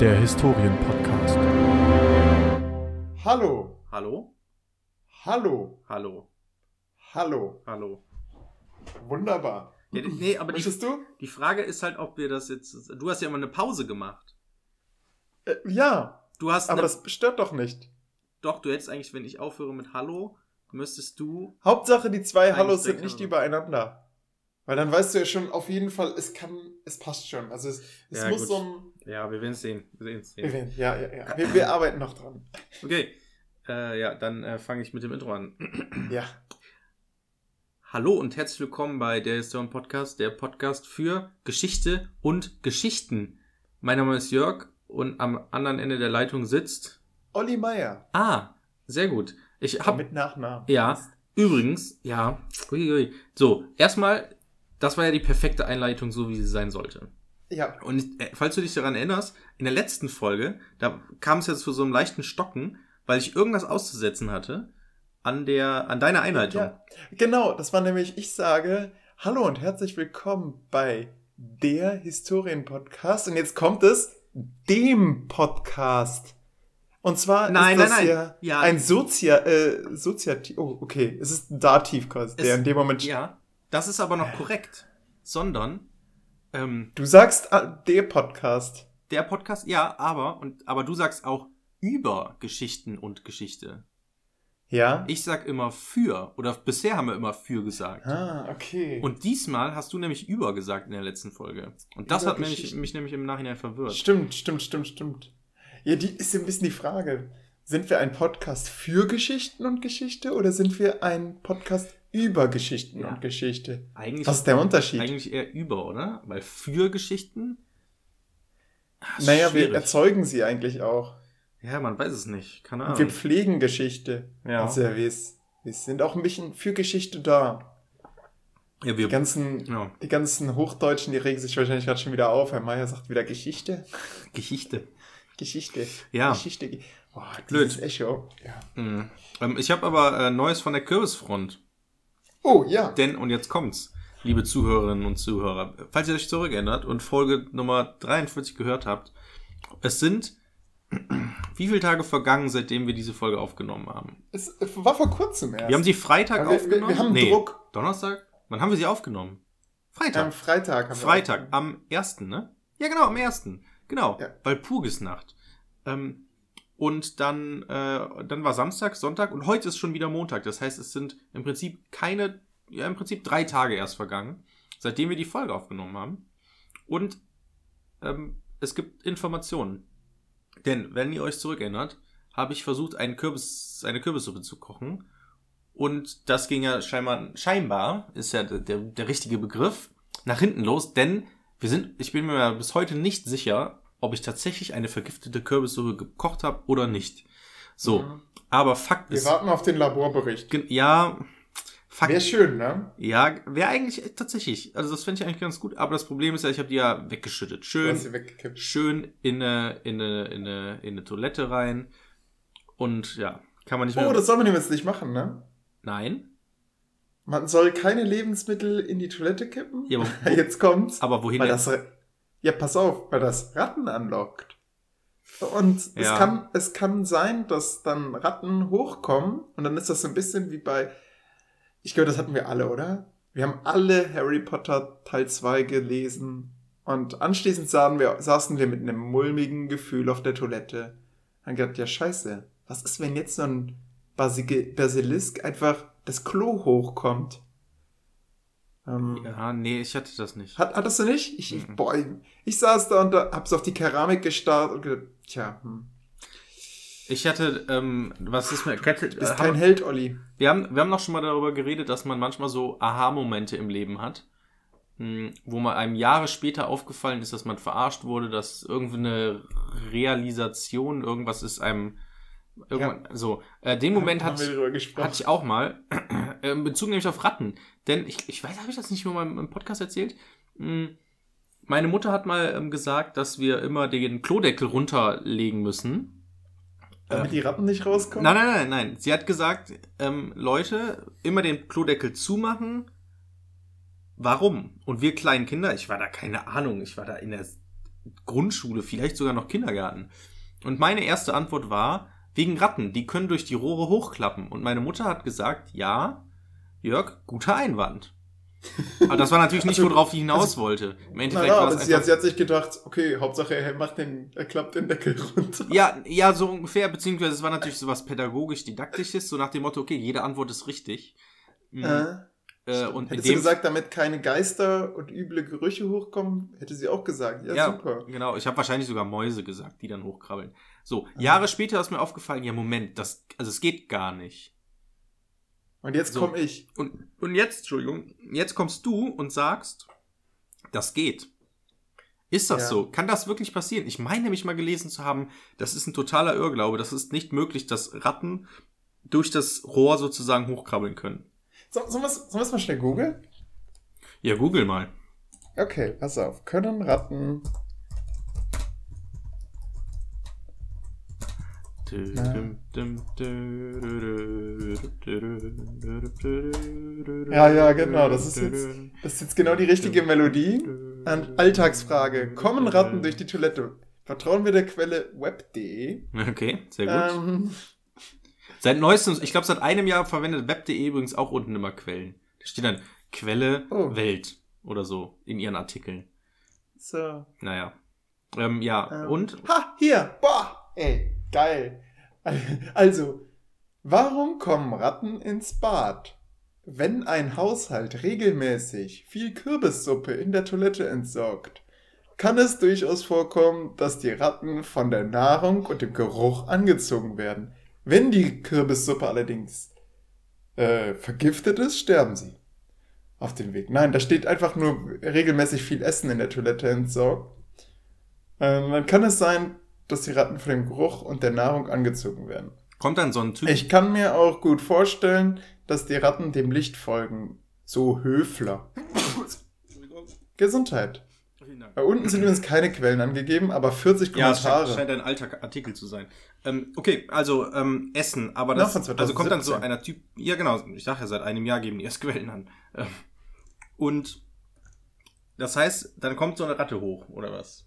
der Historienpodcast. Hallo, Hallo? hallo, Hallo. hallo. Hallo. Wunderbar. Ja, die- nee, aber die, du? die Frage ist halt, ob wir das jetzt. Du hast ja immer eine Pause gemacht. Äh, ja, Du hast. aber eine, das stört doch nicht. doch, du hättest eigentlich, wenn ich aufhöre mit Hallo, müsstest du. Hauptsache, die zwei Hallos sind nicht übereinander. Weil dann weißt du ja schon auf jeden Fall, es kann, es passt schon. Also es, es Ja, muss gut. so ein Ja, wir werden es sehen. Wir sehen es sehen. Event. Ja, ja, ja. Wir, wir arbeiten noch dran. Okay. Äh, ja, dann äh, fange ich mit dem Intro an. Ja. Hallo und herzlich willkommen bei der Historien Podcast, der Podcast für Geschichte und Geschichten. Mein Name ist Jörg und am anderen Ende der Leitung sitzt. Olli Meier. Ah, sehr gut. Ich habe Mit Nachnamen. Ja, übrigens, ja. Uiui. So, erstmal, das war ja die perfekte Einleitung, so wie sie sein sollte. Ja. Und äh, falls du dich daran erinnerst, in der letzten Folge, da kam es jetzt zu so einem leichten Stocken, weil ich irgendwas auszusetzen hatte an der, an deiner Einleitung. ja. Genau, das war nämlich, ich sage, hallo und herzlich willkommen bei der Historienpodcast. Und jetzt kommt es, dem Podcast. Und zwar Nein, ist das nein, nein. ja, ein Sozia, äh, Soziativ, oh, okay, es ist ein Dativ quasi, der in dem Moment, Ja, das ist aber noch korrekt. Sondern, ähm, du sagst ah, der Podcast. der Podcast, ja, aber, und, aber du sagst auch über Geschichten und Geschichte. Ja? Ich sag immer für, oder bisher haben wir immer für gesagt. ah, okay. Und diesmal hast du nämlich über gesagt in der letzten Folge. Und das Über hat mich, mich nämlich im Nachhinein verwirrt. Stimmt, stimmt, stimmt, stimmt. Ja, die ist ein bisschen die Frage. Sind wir ein Podcast für Geschichten und Geschichte oder sind wir ein Podcast über Geschichten Ja. und Geschichte? Eigentlich, Was ist der Unterschied? eigentlich eher über, oder? Weil für Geschichten. Ist naja, wir schwierig. erzeugen sie eigentlich auch. Ja, man weiß es nicht. Keine Und Ahnung. wir pflegen Geschichte. Ja. Also ja, wir, wir sind auch ein bisschen für Geschichte da. ja, Die wir, ganzen, ja. die ganzen Hochdeutschen, die regen sich wahrscheinlich gerade schon wieder auf. Herr Meier sagt wieder Geschichte. Geschichte. Geschichte. Ja. Geschichte. Boah, Blöd. Echo. Ja. Mhm. Ähm, ich habe aber äh, Neues von der Kürbisfront. Oh, ja. Denn, und jetzt kommt's, liebe Zuhörerinnen und Zuhörer, falls ihr euch zurückerinnert und Folge Nummer 43 gehört habt, es sind wie viele Tage vergangen, seitdem wir diese Folge aufgenommen haben? Es war vor kurzem erst. Wir haben sie Freitag Aber wir- aufgenommen. wir haben nee, Druck. Donnerstag? Wann haben wir sie aufgenommen? Freitag. Am Freitag. Haben wir Freitag, am 1., ne? Ja, genau, am 1. Genau, Ja. Walpurgisnacht. Ähm, und dann, äh, dann war Samstag, Sonntag und heute ist schon wieder Montag. Das heißt, es sind im Prinzip keine, ja, im Prinzip drei Tage erst vergangen, seitdem wir die Folge aufgenommen haben. Und ähm, es gibt Informationen. Denn, wenn ihr euch zurückerinnert, habe ich versucht, einen Kürbis, eine Kürbissuppe zu kochen. Und das ging ja scheinbar, scheinbar, ist ja der, der, richtige Begriff, nach hinten los, denn wir sind, ich bin mir bis heute nicht sicher, ob ich tatsächlich eine vergiftete Kürbissuppe gekocht habe oder nicht. So, Mhm. aber Fakt Wir ist, warten auf den Laborbericht. ja, Fakt, Wäre schön, ne? ja, wäre eigentlich äh, tatsächlich, also das fände ich eigentlich ganz gut, aber das Problem ist ja, ich habe die ja weggeschüttet. Du Schön, hast sie weggekippt. schön in eine, in eine, in eine, in eine Toilette rein und ja, kann man nicht mehr. Oh, das soll man jetzt nicht machen, ne? Nein, Man soll keine Lebensmittel in die Toilette kippen. Ja, aber- jetzt kommt's. aber wohin weil das, ja, pass auf, weil das Ratten anlockt. Und es, Ja. kann, es kann sein, dass dann Ratten hochkommen und dann ist das so ein bisschen wie bei, ich glaube, das hatten wir alle, oder? Wir haben alle Harry Potter Teil 2 gelesen und anschließend sahen wir, saßen wir mit einem mulmigen Gefühl auf der Toilette. Dann gedacht, ja scheiße, was ist, wenn jetzt so ein Basige- Basilisk einfach das Klo hochkommt? Ähm, Ja, nee, ich hatte das nicht. hat, hattest du nicht? Ich, ich, Mhm. boah, ich, ich saß da und da, hab's auf die Keramik gestarrt und gedacht, tja, hm. Ich hatte, ähm, was ist mir, kennt, du bist äh, kein haben, Held, Olli. wir haben, wir haben noch schon mal darüber geredet, dass man manchmal so Aha-Momente im Leben hat, mh, wo man einem Jahre später aufgefallen ist, dass man verarscht wurde, dass irgendwie eine Realisation, irgendwas ist einem, irgendwann, so, äh, den Moment hat, hatte ich auch mal, äh, in Bezug nämlich auf Ratten, denn ich, ich weiß, habe ich das nicht nur mal im Podcast erzählt? Mh, Meine Mutter hat mal ähm, gesagt, dass wir immer den Klodeckel runterlegen müssen, Damit die Ratten nicht rauskommen? Nein, nein, nein, nein. Sie hat gesagt, ähm, Leute, immer den Klodeckel zumachen. Warum? Und wir kleinen Kinder, ich war da keine Ahnung, ich war da in der Grundschule, vielleicht sogar noch Kindergarten. Und meine erste Antwort war, wegen Ratten, die können durch die Rohre hochklappen. Und meine Mutter hat gesagt, ja, Jörg, guter Einwand. Aber das war natürlich nicht, Also, worauf ich hinaus also, wollte. Im Na Endeffekt ja, war aber das sie, hat, einfach, sie hat sich gedacht, okay, Hauptsache er macht den, er klappt den Deckel runter. ja, ja, so ungefähr, beziehungsweise es war natürlich so was pädagogisch-didaktisches, so nach dem Motto, okay, jede Antwort ist richtig. Mhm. Äh, Äh, und Hättest du dem gesagt, damit keine Geister und üble Gerüche hochkommen, hätte sie auch gesagt. Ja, Ja, super. genau. Ich habe wahrscheinlich sogar Mäuse gesagt, die dann hochkrabbeln. So, Ah. Jahre später ist mir aufgefallen, ja, Moment, das, also es geht gar nicht. Und jetzt So. komme ich. Und, und jetzt, Entschuldigung, jetzt kommst du und sagst, das geht. Ist das Ja. so? Kann das wirklich passieren? Ich meine nämlich mal gelesen zu haben, das ist ein totaler Irrglaube. Das ist nicht möglich, dass Ratten durch das Rohr sozusagen hochkrabbeln können. So, sollen wir es mal schnell googeln? Ja, google mal. Okay, pass auf. Können Ratten. Ja, ja, genau, das ist jetzt- Das ist jetzt genau die richtige Melodie. Und Alltagsfrage. Kommen Ratten durch die Toilette? Vertrauen wir der Quelle web.de? Okay, sehr gut. Ähm, Seit neuestem, ich glaube seit einem Jahr verwendet web.de übrigens auch unten immer Quellen. Da steht dann Quelle Oh. Welt oder so in ihren Artikeln. so. Naja. Ähm, ja, Ähm, und? Ha, hier. Boah, ey, geil. Also, warum kommen Ratten ins Bad? Wenn ein Haushalt regelmäßig viel Kürbissuppe in der Toilette entsorgt, kann es durchaus vorkommen, dass die Ratten von der Nahrung und dem Geruch angezogen werden. Wenn die Kürbissuppe allerdings äh, vergiftet ist, sterben sie. Auf dem Weg. Nein, da steht einfach nur regelmäßig viel Essen in der Toilette entsorgt. Ähm, dann kann es sein, dass die Ratten von dem Geruch und der Nahrung angezogen werden. Kommt dann so ein Typ. Ich kann mir auch gut vorstellen, dass die Ratten dem Licht folgen. So Höfler. Gesundheit. Da unten sind übrigens keine Quellen angegeben, aber 40 Ja, es scheint, Kommentare. scheint ein alter Artikel zu sein. Ähm, okay, also ähm, Essen, aber Na, das, 2017. also kommt dann so einer Typ, ja genau, ich sage ja, seit einem Jahr geben die erst Quellen an. Ähm, und das heißt, dann kommt so eine Ratte hoch, oder was?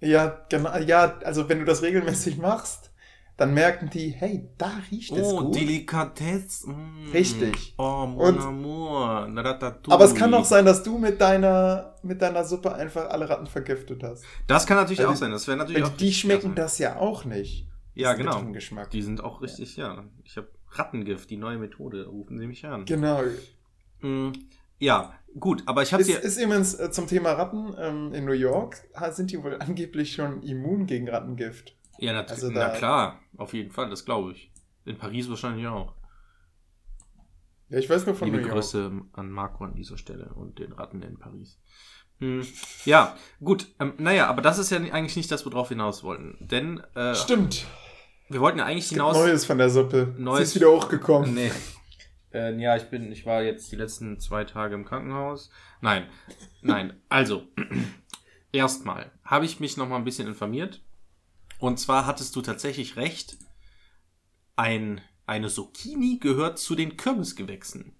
Ja, genau. Ja, also wenn du das regelmäßig machst, dann merken die, hey, da riecht es Oh, gut. Delikatesse. Mm. Richtig. Oh, mon Und- amour. Aber es kann auch sein, dass du mit deiner, mit deiner Suppe einfach alle Ratten vergiftet hast. Das kann natürlich Weil auch die- sein. Das wäre natürlich auch die schmecken das ja auch nicht. Ja, genau. Geschmack. Die sind auch richtig, ja. Ich habe Rattengift, die neue Methode. Rufen Sie mich an. Genau. Mm, Ja, gut, aber ich habe Ist, sie. ist übrigens äh, zum Thema Ratten ähm, in New York sind die wohl angeblich schon immun gegen Rattengift. Ja, nat also na klar, auf jeden Fall, das glaube ich. In Paris wahrscheinlich auch. Ja, ich weiß nur von Liebe New York. Grüße an Marco an dieser Stelle und den Ratten in Paris. Hm, ja, gut. Ähm, naja, aber das ist ja eigentlich nicht das, worauf wir hinaus wollten. Denn äh, Stimmt. wir wollten ja eigentlich hinaus. Neues von der Suppe. Neues- Sie ist wieder hochgekommen. Nee. Äh, ja, ich bin, ich war jetzt die letzten zwei Tage im Krankenhaus. Nein, nein. Also, erstmal habe ich mich noch mal ein bisschen informiert. Und zwar hattest du tatsächlich recht. Ein, eine Zucchini gehört zu den Kürbisgewächsen.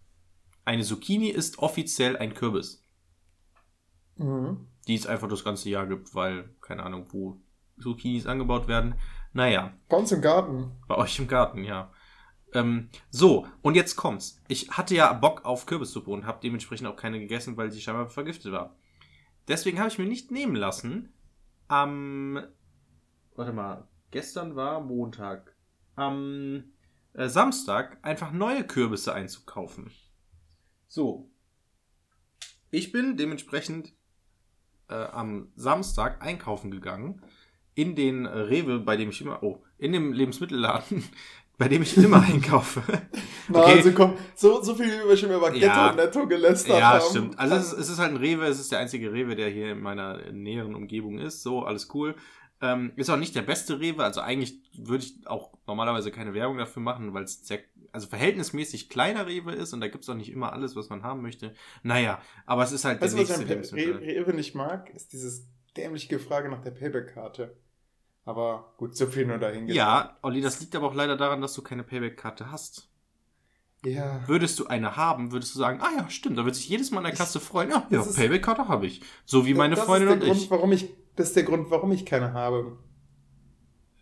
Eine Zucchini ist offiziell ein Kürbis, Mhm. die es einfach das ganze Jahr gibt, weil, keine Ahnung, wo Zucchinis angebaut werden. Naja, Bei uns im Garten. bei euch im Garten, ja. Ähm, so, und jetzt kommt's. Ich hatte ja Bock auf Kürbissuppe und habe dementsprechend auch keine gegessen, weil sie scheinbar vergiftet war. Deswegen habe ich mir nicht nehmen lassen, am. Warte mal, gestern war Montag. Am äh, Samstag einfach neue Kürbisse einzukaufen. So. Ich bin dementsprechend äh, am Samstag einkaufen gegangen. In den Rewe, bei dem ich immer. Oh, in dem Lebensmittelladen, bei dem ich immer einkaufe. Na, Okay. also komm, so, so viel wie wir schon über Ghetto Ja. und Netto gelästert Ja, haben. stimmt. Also es ist, es ist halt ein Rewe, es ist der einzige Rewe, der hier in meiner näheren Umgebung ist. So, alles cool. Ähm, ist auch nicht der beste Rewe, also eigentlich würde ich auch normalerweise keine Werbung dafür machen, weil es sehr, also verhältnismäßig kleiner Rewe ist und da gibt's auch nicht immer alles, was man haben möchte. Naja, aber es ist halt Weißt du, was ich nächste an Rewe nicht mag? Ist dieses dämliche Frage nach der Payback-Karte. Aber gut, so viel nur dahin Ja, Olli, das liegt aber auch leider daran, dass du keine Payback-Karte hast. Ja. Würdest du eine haben, würdest du sagen, ah ja, stimmt, da wird sich jedes Mal in der Klasse freuen, ja, ja Das Payback-Karte habe ich. So wie meine das Freundin ist und der Grund, ich. Warum ich. Das ist der Grund, warum ich keine habe.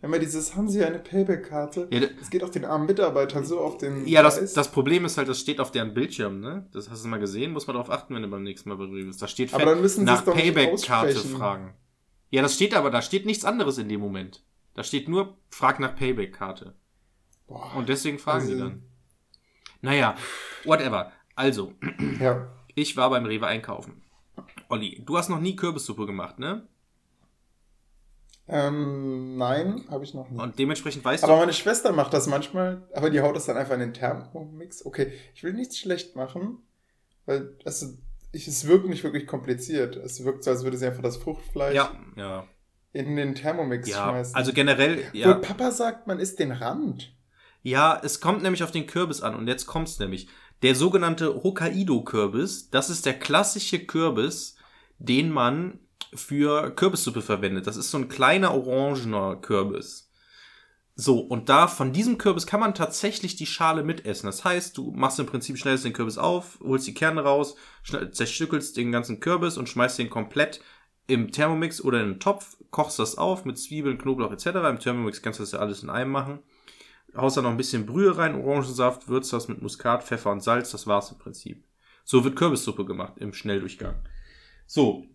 Immer dieses, haben Sie eine Payback-Karte? Ja, da- Es geht auch den armen Mitarbeitern so auf den Ja, das, das Problem ist halt, das steht auf deren Bildschirm, ne? Das hast du mal gesehen, muss man darauf achten, wenn du beim nächsten Mal Rewe bist. Da steht Aber fett, dann müssen sie nach Payback-Karte fragen. Ja, das steht aber, da steht nichts anderes in dem Moment. Da steht nur, frag nach Payback-Karte. Und deswegen fragen sie Also- dann. Naja, whatever. Also, Ja. ich war beim Rewe einkaufen. Olli, du hast noch nie Kürbissuppe gemacht, ne? Ähm, nein, habe ich noch nicht. Und dementsprechend weißt Aber du. meine Schwester macht das manchmal, aber die haut das dann einfach in den Thermomix. Okay, ich will nichts schlecht machen, weil also, ich, es wirkt nicht wirklich kompliziert. Es wirkt so, als würde sie einfach das Fruchtfleisch Ja, ja. in den Thermomix Ja, schmeißen. also generell, Obwohl ja. Papa sagt, man isst den Rand. Ja, es kommt nämlich auf den Kürbis an und jetzt kommt's nämlich. Der sogenannte Hokkaido-Kürbis, das ist der klassische Kürbis, den man für Kürbissuppe verwendet. Das ist so ein kleiner orangener Kürbis. So, und da von diesem Kürbis kann man tatsächlich die Schale mitessen. Das heißt, du machst im Prinzip schnell den Kürbis auf, holst die Kerne raus, zerstückelst den ganzen Kürbis und schmeißt den komplett im Thermomix oder in einen Topf, kochst das auf mit Zwiebeln, Knoblauch etc. Im Thermomix kannst du das ja alles in einem machen haust da noch ein bisschen Brühe rein, Orangensaft, würzt das mit Muskat, Pfeffer und Salz, das war's im Prinzip. So wird Kürbissuppe gemacht im Schnelldurchgang. So.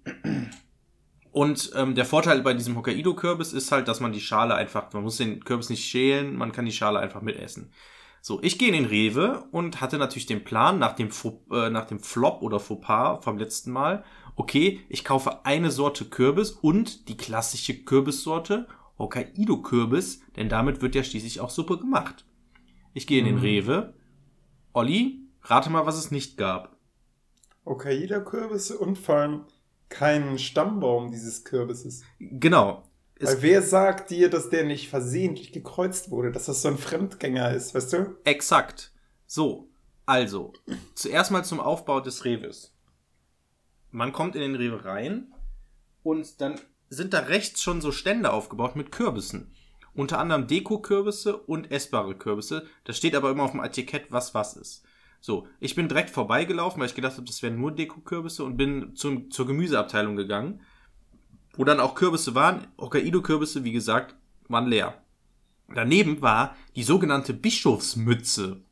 Und ähm, der Vorteil bei diesem Hokkaido-Kürbis ist halt, dass man die Schale einfach, man muss den Kürbis nicht schälen, man kann die Schale einfach mitessen. So, ich gehe in den Rewe und hatte natürlich den Plan nach dem, äh, nach dem Flop oder Fauxpas vom letzten Mal, okay, ich kaufe eine Sorte Kürbis und die klassische Kürbissorte Hokkaido-Kürbis, denn damit wird ja schließlich auch Suppe gemacht. Ich gehe in den Mhm. Rewe. Olli, rate mal, was es nicht gab. Hokkaido-Kürbisse und vor allem keinen Stammbaum dieses Kürbisses. Genau. Es, Weil wer sagt dir, dass der nicht versehentlich gekreuzt wurde, dass das so ein Fremdgänger ist, weißt du? exakt. So, also, zuerst mal zum Aufbau des Rewes. Man kommt in den Rewe rein und dann sind da rechts schon so Stände aufgebaut mit Kürbissen. Unter anderem Deko-Kürbisse und essbare Kürbisse. Da steht aber immer auf dem Etikett, was was ist. So, ich bin direkt vorbeigelaufen, weil ich gedacht habe, das wären nur Deko-Kürbisse und bin zum, zur Gemüseabteilung gegangen, wo dann auch Kürbisse waren. Hokkaido-Kürbisse, wie gesagt, waren leer. Daneben war die sogenannte Bischofsmütze.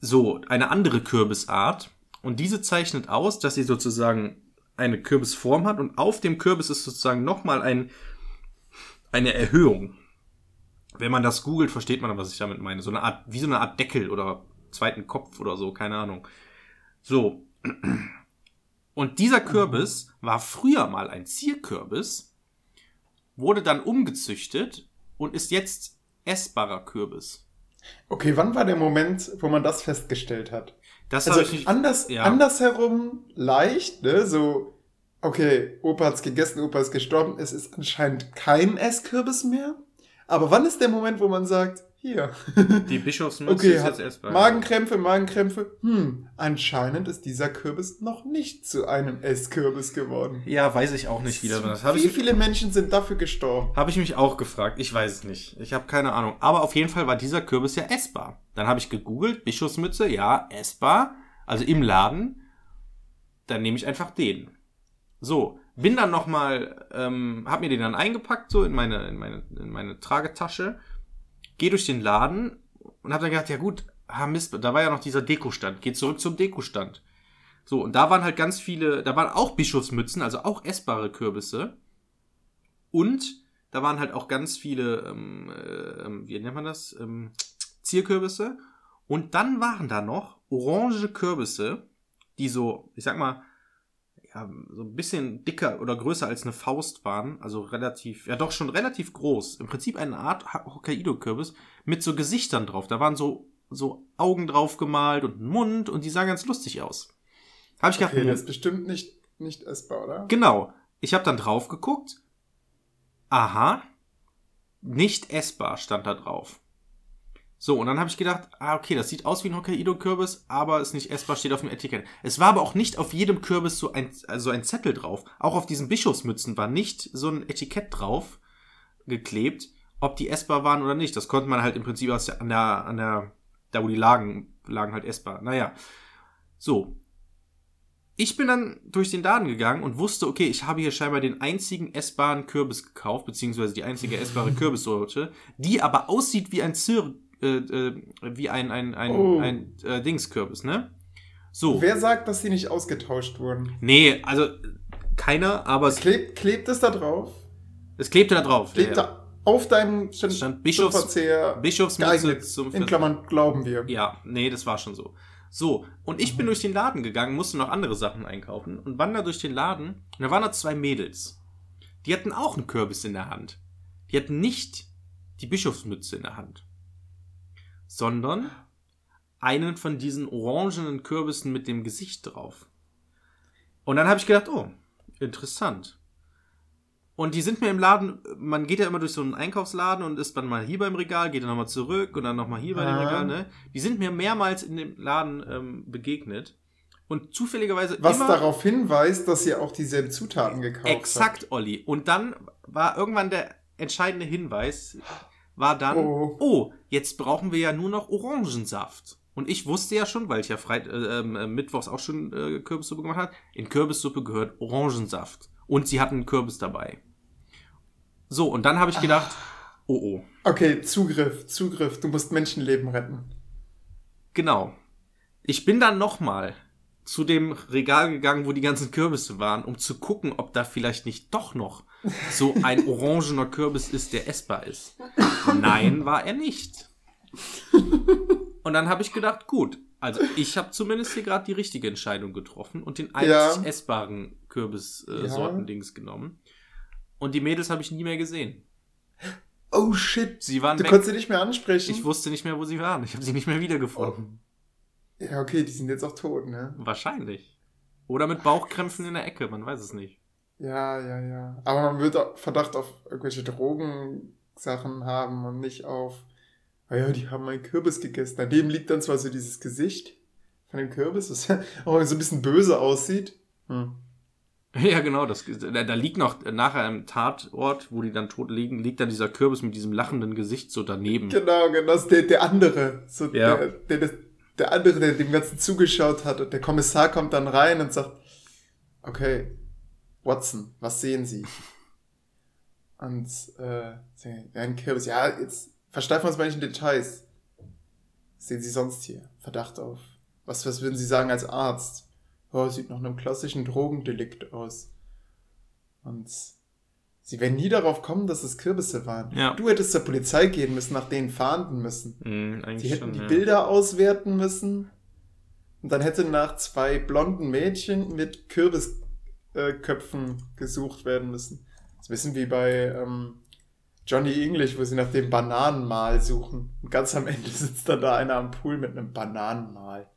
So, eine andere Kürbisart. Und diese zeichnet aus, dass sie sozusagen eine Kürbisform hat und auf dem Kürbis ist sozusagen nochmal ein, eine Erhöhung. Wenn man das googelt, versteht man, was ich damit meine. So eine Art, wie so eine Art Deckel oder zweiten Kopf oder so, keine Ahnung. So. Und dieser Kürbis war früher mal ein Zierkürbis, wurde dann umgezüchtet und ist jetzt essbarer Kürbis. Okay, wann war der Moment, wo man das festgestellt hat? Das ich Also nicht. anders, ja. andersherum leicht, ne? So, okay, Opa hat's gegessen, Opa ist gestorben, es ist anscheinend kein Esskürbis mehr. Aber wann ist der Moment, wo man sagt, hier, Die Bischofsmütze okay, ist hat jetzt essbar. Magenkrämpfe, Magenkrämpfe, hm, anscheinend ist dieser Kürbis noch nicht zu einem Esskürbis geworden. Ja, weiß ich auch nicht wieder. Das habe Wie ich, viele Menschen sind dafür gestorben? hab ich mich auch gefragt. Ich weiß es nicht. Ich habe keine Ahnung. Aber auf jeden Fall war dieser Kürbis ja essbar. Dann habe ich gegoogelt, Bischofsmütze, ja, essbar. Also im Laden. Dann nehme ich einfach den. So, bin dann nochmal, ähm, hab mir den dann eingepackt, so in meine, in meine, in meine Tragetasche. Geh durch den Laden und hab dann gedacht, ja gut, ah Mist, da war ja noch dieser Dekostand. Geh zurück zum Dekostand. So, und da waren halt ganz viele, da waren auch Bischofsmützen, also auch essbare Kürbisse. Und da waren halt auch ganz viele, ähm, äh, wie nennt man das? Ähm, Zierkürbisse. Und dann waren da noch orange Kürbisse, die so, ich sag mal, ja, so ein bisschen dicker oder größer als eine Faust waren. Also relativ, ja doch schon relativ groß. Im Prinzip eine Art Hokkaido-Kürbis mit so Gesichtern drauf. Da waren so, so Augen drauf gemalt und ein Mund und die sahen ganz lustig aus. Habe ich gedacht, Okay, das ist bestimmt nicht, nicht essbar, oder? Genau. Ich habe dann drauf geguckt. Aha. Nicht essbar stand da drauf. So, und dann habe ich gedacht, ah, okay, das sieht aus wie ein Hokkaido-Kürbis, aber ist nicht essbar, steht auf dem Etikett. Es war aber auch nicht auf jedem Kürbis so ein, also ein Zettel drauf. Auch auf diesen Bischofsmützen war nicht so ein Etikett drauf geklebt, ob die essbar waren oder nicht. Das konnte man halt im Prinzip aus der, an der, an der Da, wo die lagen, lagen halt essbar. Naja. So. Ich bin dann durch den Laden gegangen und wusste, okay, ich habe hier scheinbar den einzigen essbaren Kürbis gekauft, beziehungsweise die einzige essbare Kürbissorte, die aber aussieht wie ein Zir, äh, äh, wie ein, ein, ein, Oh. ein äh, Dingskürbis, ne? So. Wer sagt, dass die nicht ausgetauscht wurden? Nee, also keiner, aber es, Klebt, klebt es da drauf? es klebte da drauf. Klebt Ja, da auf deinem stand, Stand Bischofs- Verzehr Bischofsmütze zum In Klammern glauben wir. Ja, nee, das war schon so. So, und ich bin durch den Laden gegangen, musste noch andere Sachen einkaufen und wander durch den Laden und da waren da zwei Mädels. Die hatten auch einen Kürbis in der Hand. Die hatten nicht die Bischofsmütze in der Hand, sondern einen von diesen orangenen Kürbissen mit dem Gesicht drauf. Und dann habe ich gedacht, oh, interessant. Und die sind mir im Laden, man geht ja immer durch so einen Einkaufsladen und ist dann mal hier beim Regal, geht dann nochmal zurück und dann nochmal hier bei dem. Regal, ne? Die sind mir mehrmals in dem Laden ähm, begegnet. Und zufälligerweise Was darauf hinweist, dass ihr auch dieselben Zutaten gekauft habt. exakt, Olli. Und dann war irgendwann der entscheidende Hinweis, war dann, Oh. oh, jetzt brauchen wir ja nur noch Orangensaft. Und ich wusste ja schon, weil ich ja Freit äh, ähm, äh, mittwochs auch schon äh, Kürbissuppe gemacht habe, in Kürbissuppe gehört Orangensaft. Und sie hatten einen Kürbis dabei. So, und dann habe ich gedacht, oh oh, Okay, Zugriff, Zugriff. Du musst Menschenleben retten. genau. Ich bin dann nochmal zu dem Regal gegangen, wo die ganzen Kürbisse waren, um zu gucken, ob da vielleicht nicht doch noch so ein orangener Kürbis ist, der essbar ist. Nein, war er nicht. Und dann habe ich gedacht, gut, also ich habe zumindest hier gerade die richtige Entscheidung getroffen und den einzig Ja. essbaren Kürbis-Sortendings Ja. Sortendings genommen. Und die Mädels habe ich nie mehr gesehen. Oh shit. Sie waren Du weg. konntest sie nicht mehr ansprechen. Ich wusste nicht mehr, wo sie waren. Ich habe sie nicht mehr wiedergefunden. ja, okay, die sind jetzt auch tot, ne? Wahrscheinlich. Oder mit Bauchkrämpfen in der Ecke, man weiß es nicht. Ja, ja, ja. Aber man wird auch Verdacht auf irgendwelche Drogensachen haben und nicht auf, ah ja, die haben einen Kürbis gegessen. Daneben liegt dann zwar so dieses Gesicht von dem Kürbis, das auch so ein bisschen böse aussieht. Hm. Ja, genau, das, da, da liegt noch nachher im Tatort, wo die dann tot liegen, liegt dann dieser Kürbis mit diesem lachenden Gesicht so daneben. Genau, genau, das ist der, der andere. So Ja. der, der, der, der andere, der dem Ganzen zugeschaut hat. Und der Kommissar kommt dann rein und sagt, okay, Watson, was sehen Sie? Und äh, ein Kürbis. Ja, jetzt versteifen wir uns mal nicht in Details. Was sehen Sie sonst hier? Verdacht auf. Was, was würden Sie sagen als Arzt? Oh, sieht nach einem klassischen Drogendelikt aus. Und sie werden nie darauf kommen, dass es Kürbisse waren. Ja. Du hättest zur Polizei gehen müssen, nach denen fahnden müssen. Hm, Sie hätten schon, die ja. Bilder auswerten müssen. Und dann hätte nach zwei blonden Mädchen mit Kürbisköpfen äh, Köpfen gesucht werden müssen. Das wissen wie bei ähm, Johnny English, wo sie nach dem Bananenmal suchen. Und ganz am Ende sitzt dann da einer am Pool mit einem Bananenmal.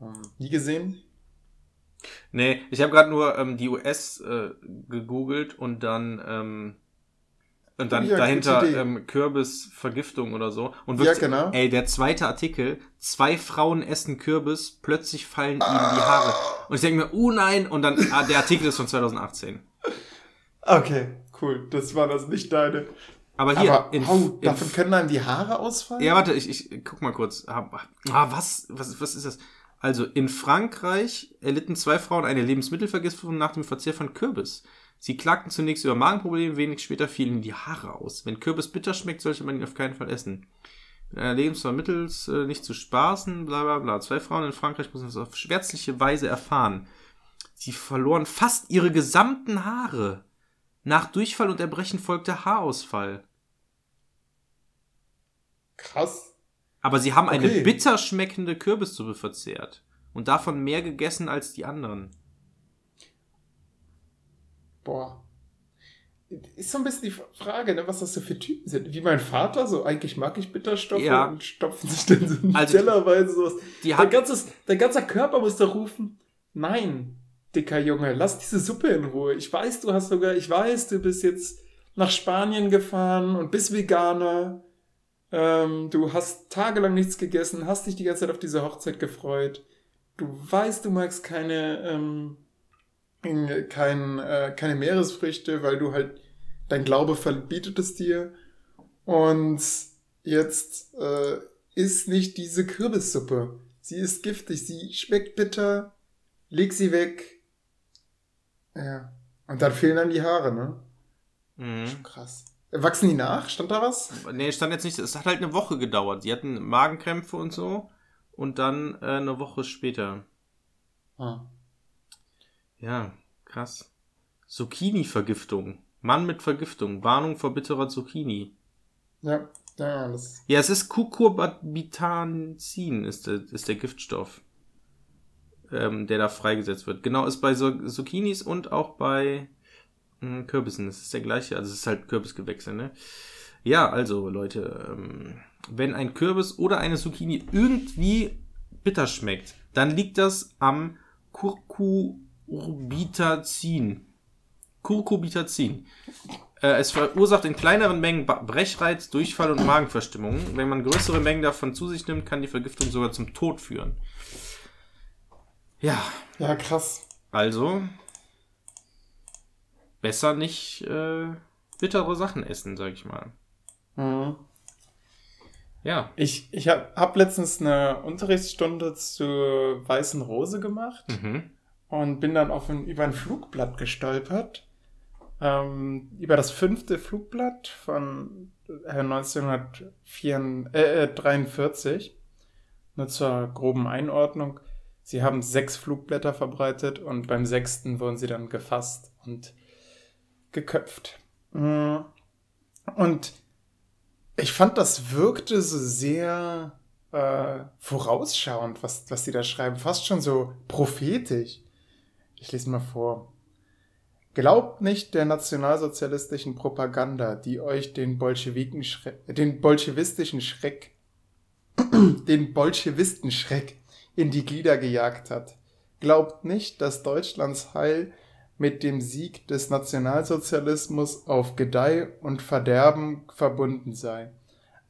Ähm, nie gesehen? Nee, ich habe gerade nur ähm, die US äh, gegoogelt und dann ähm, und dann Ja, dahinter ähm, Kürbisvergiftung oder so. Und Ja, wirklich, genau. ey, der zweite Artikel, zwei Frauen essen Kürbis, plötzlich fallen ihnen die Haare. Und ich denke mir, oh nein, und dann, ah, der Artikel ist von 2018. Okay, cool. Das war das nicht deine. Aber hier, Aber in, oh, in, davon können einem die Haare ausfallen? ja, warte, ich, ich guck mal kurz. Ah, ah, was, was, was ist das? Also, in Frankreich erlitten zwei Frauen eine Lebensmittelvergiftung nach dem Verzehr von Kürbis. Sie klagten zunächst über Magenprobleme, wenig später fielen die Haare aus. Wenn Kürbis bitter schmeckt, sollte man ihn auf keinen Fall essen. Lebensvermittels äh, nicht zu spaßen, bla bla bla. Zwei Frauen in Frankreich mussten das auf schwärzliche Weise erfahren. Sie verloren fast ihre gesamten Haare. Nach Durchfall und Erbrechen folgte Haarausfall. Krass. Aber sie haben eine Okay. bitter schmeckende Kürbissuppe verzehrt. Und davon mehr gegessen als die anderen. Boah. Ist so ein bisschen die Frage, ne, was das so für Typen sind. Wie mein Vater, so eigentlich mag ich Bitterstoffe Ja. und stopfen sich dann so Also, Tellerweise sowas. Die Dein, ganzes, dein ganzer Körper muss doch rufen, nein, dicker Junge, lass diese Suppe in Ruhe. Ich weiß, du hast sogar, ich weiß, du bist jetzt nach Spanien gefahren und bist Veganer. Ähm, du hast tagelang nichts gegessen, hast dich die ganze Zeit auf diese Hochzeit gefreut. Du weißt, du magst keine, ähm, kein, äh, keine Meeresfrüchte, weil du halt, dein Glaube verbietet es dir. Und jetzt äh, Iss nicht diese Kürbissuppe. Sie ist giftig, sie schmeckt bitter. Leg sie weg. Ja. Und dann fehlen dann die Haare, ne? Mhm. Krass. Wachsen die nach? Stand da was? Nee, stand jetzt nicht. Es hat halt eine Woche gedauert. Die hatten Magenkrämpfe und so. Und dann äh, eine Woche später. Ah. Ja, krass. Zucchini-Vergiftung. Mann mit Vergiftung. Warnung vor bitterer Zucchini. Ja, ja, das. Ja, es ist Cucurbitazin ist der, ist der Giftstoff, ähm, der da freigesetzt wird. Genau, ist bei Zu- Zucchinis und auch bei mh, Kürbissen. Das ist der gleiche, also es ist halt Kürbisgewächse, ne? Ja, also Leute, ähm, wenn ein Kürbis oder eine Zucchini irgendwie bitter schmeckt, dann liegt das am Curcubitazin. Curcubitazin. Äh, es verursacht in kleineren Mengen Brechreiz, Durchfall und Magenverstimmungen. Wenn man größere Mengen davon zu sich nimmt, kann die Vergiftung sogar zum Tod führen. Ja, Ja, krass. also besser nicht äh, bittere Sachen essen, sag ich mal. Mhm. Ja. Ich, ich habe hab letztens eine Unterrichtsstunde zur Weißen Rose gemacht Mhm. Und bin dann auf ein, über ein Flugblatt gestolpert. Ähm, über das fünfte Flugblatt von äh, 1943. Nur zur groben Einordnung. Sie haben sechs Flugblätter verbreitet und beim sechsten wurden sie dann gefasst und geköpft. Mm. Und ich fand, das wirkte so sehr äh, vorausschauend, was, was die da schreiben. Fast schon so prophetisch. Ich lese mal vor. Glaubt nicht der nationalsozialistischen Propaganda, die euch den, Bolschewiken den bolschewistischen Schreck, den Bolschewistenschreck in die Glieder gejagt hat. Glaubt nicht, dass Deutschlands Heil mit dem Sieg des Nationalsozialismus auf Gedeih und Verderben verbunden sei.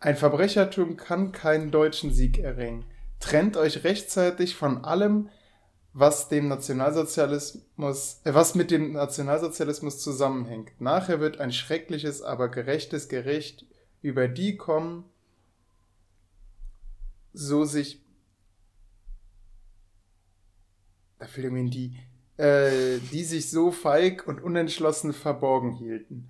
Ein Verbrechertum kann keinen deutschen Sieg erringen. Trennt euch rechtzeitig von allem, was dem Nationalsozialismus, äh, was mit dem Nationalsozialismus zusammenhängt. Nachher wird ein schreckliches, aber gerechtes Gericht über die kommen, so sich, da fehlt irgendwie die, äh, die sich so feig und unentschlossen verborgen hielten.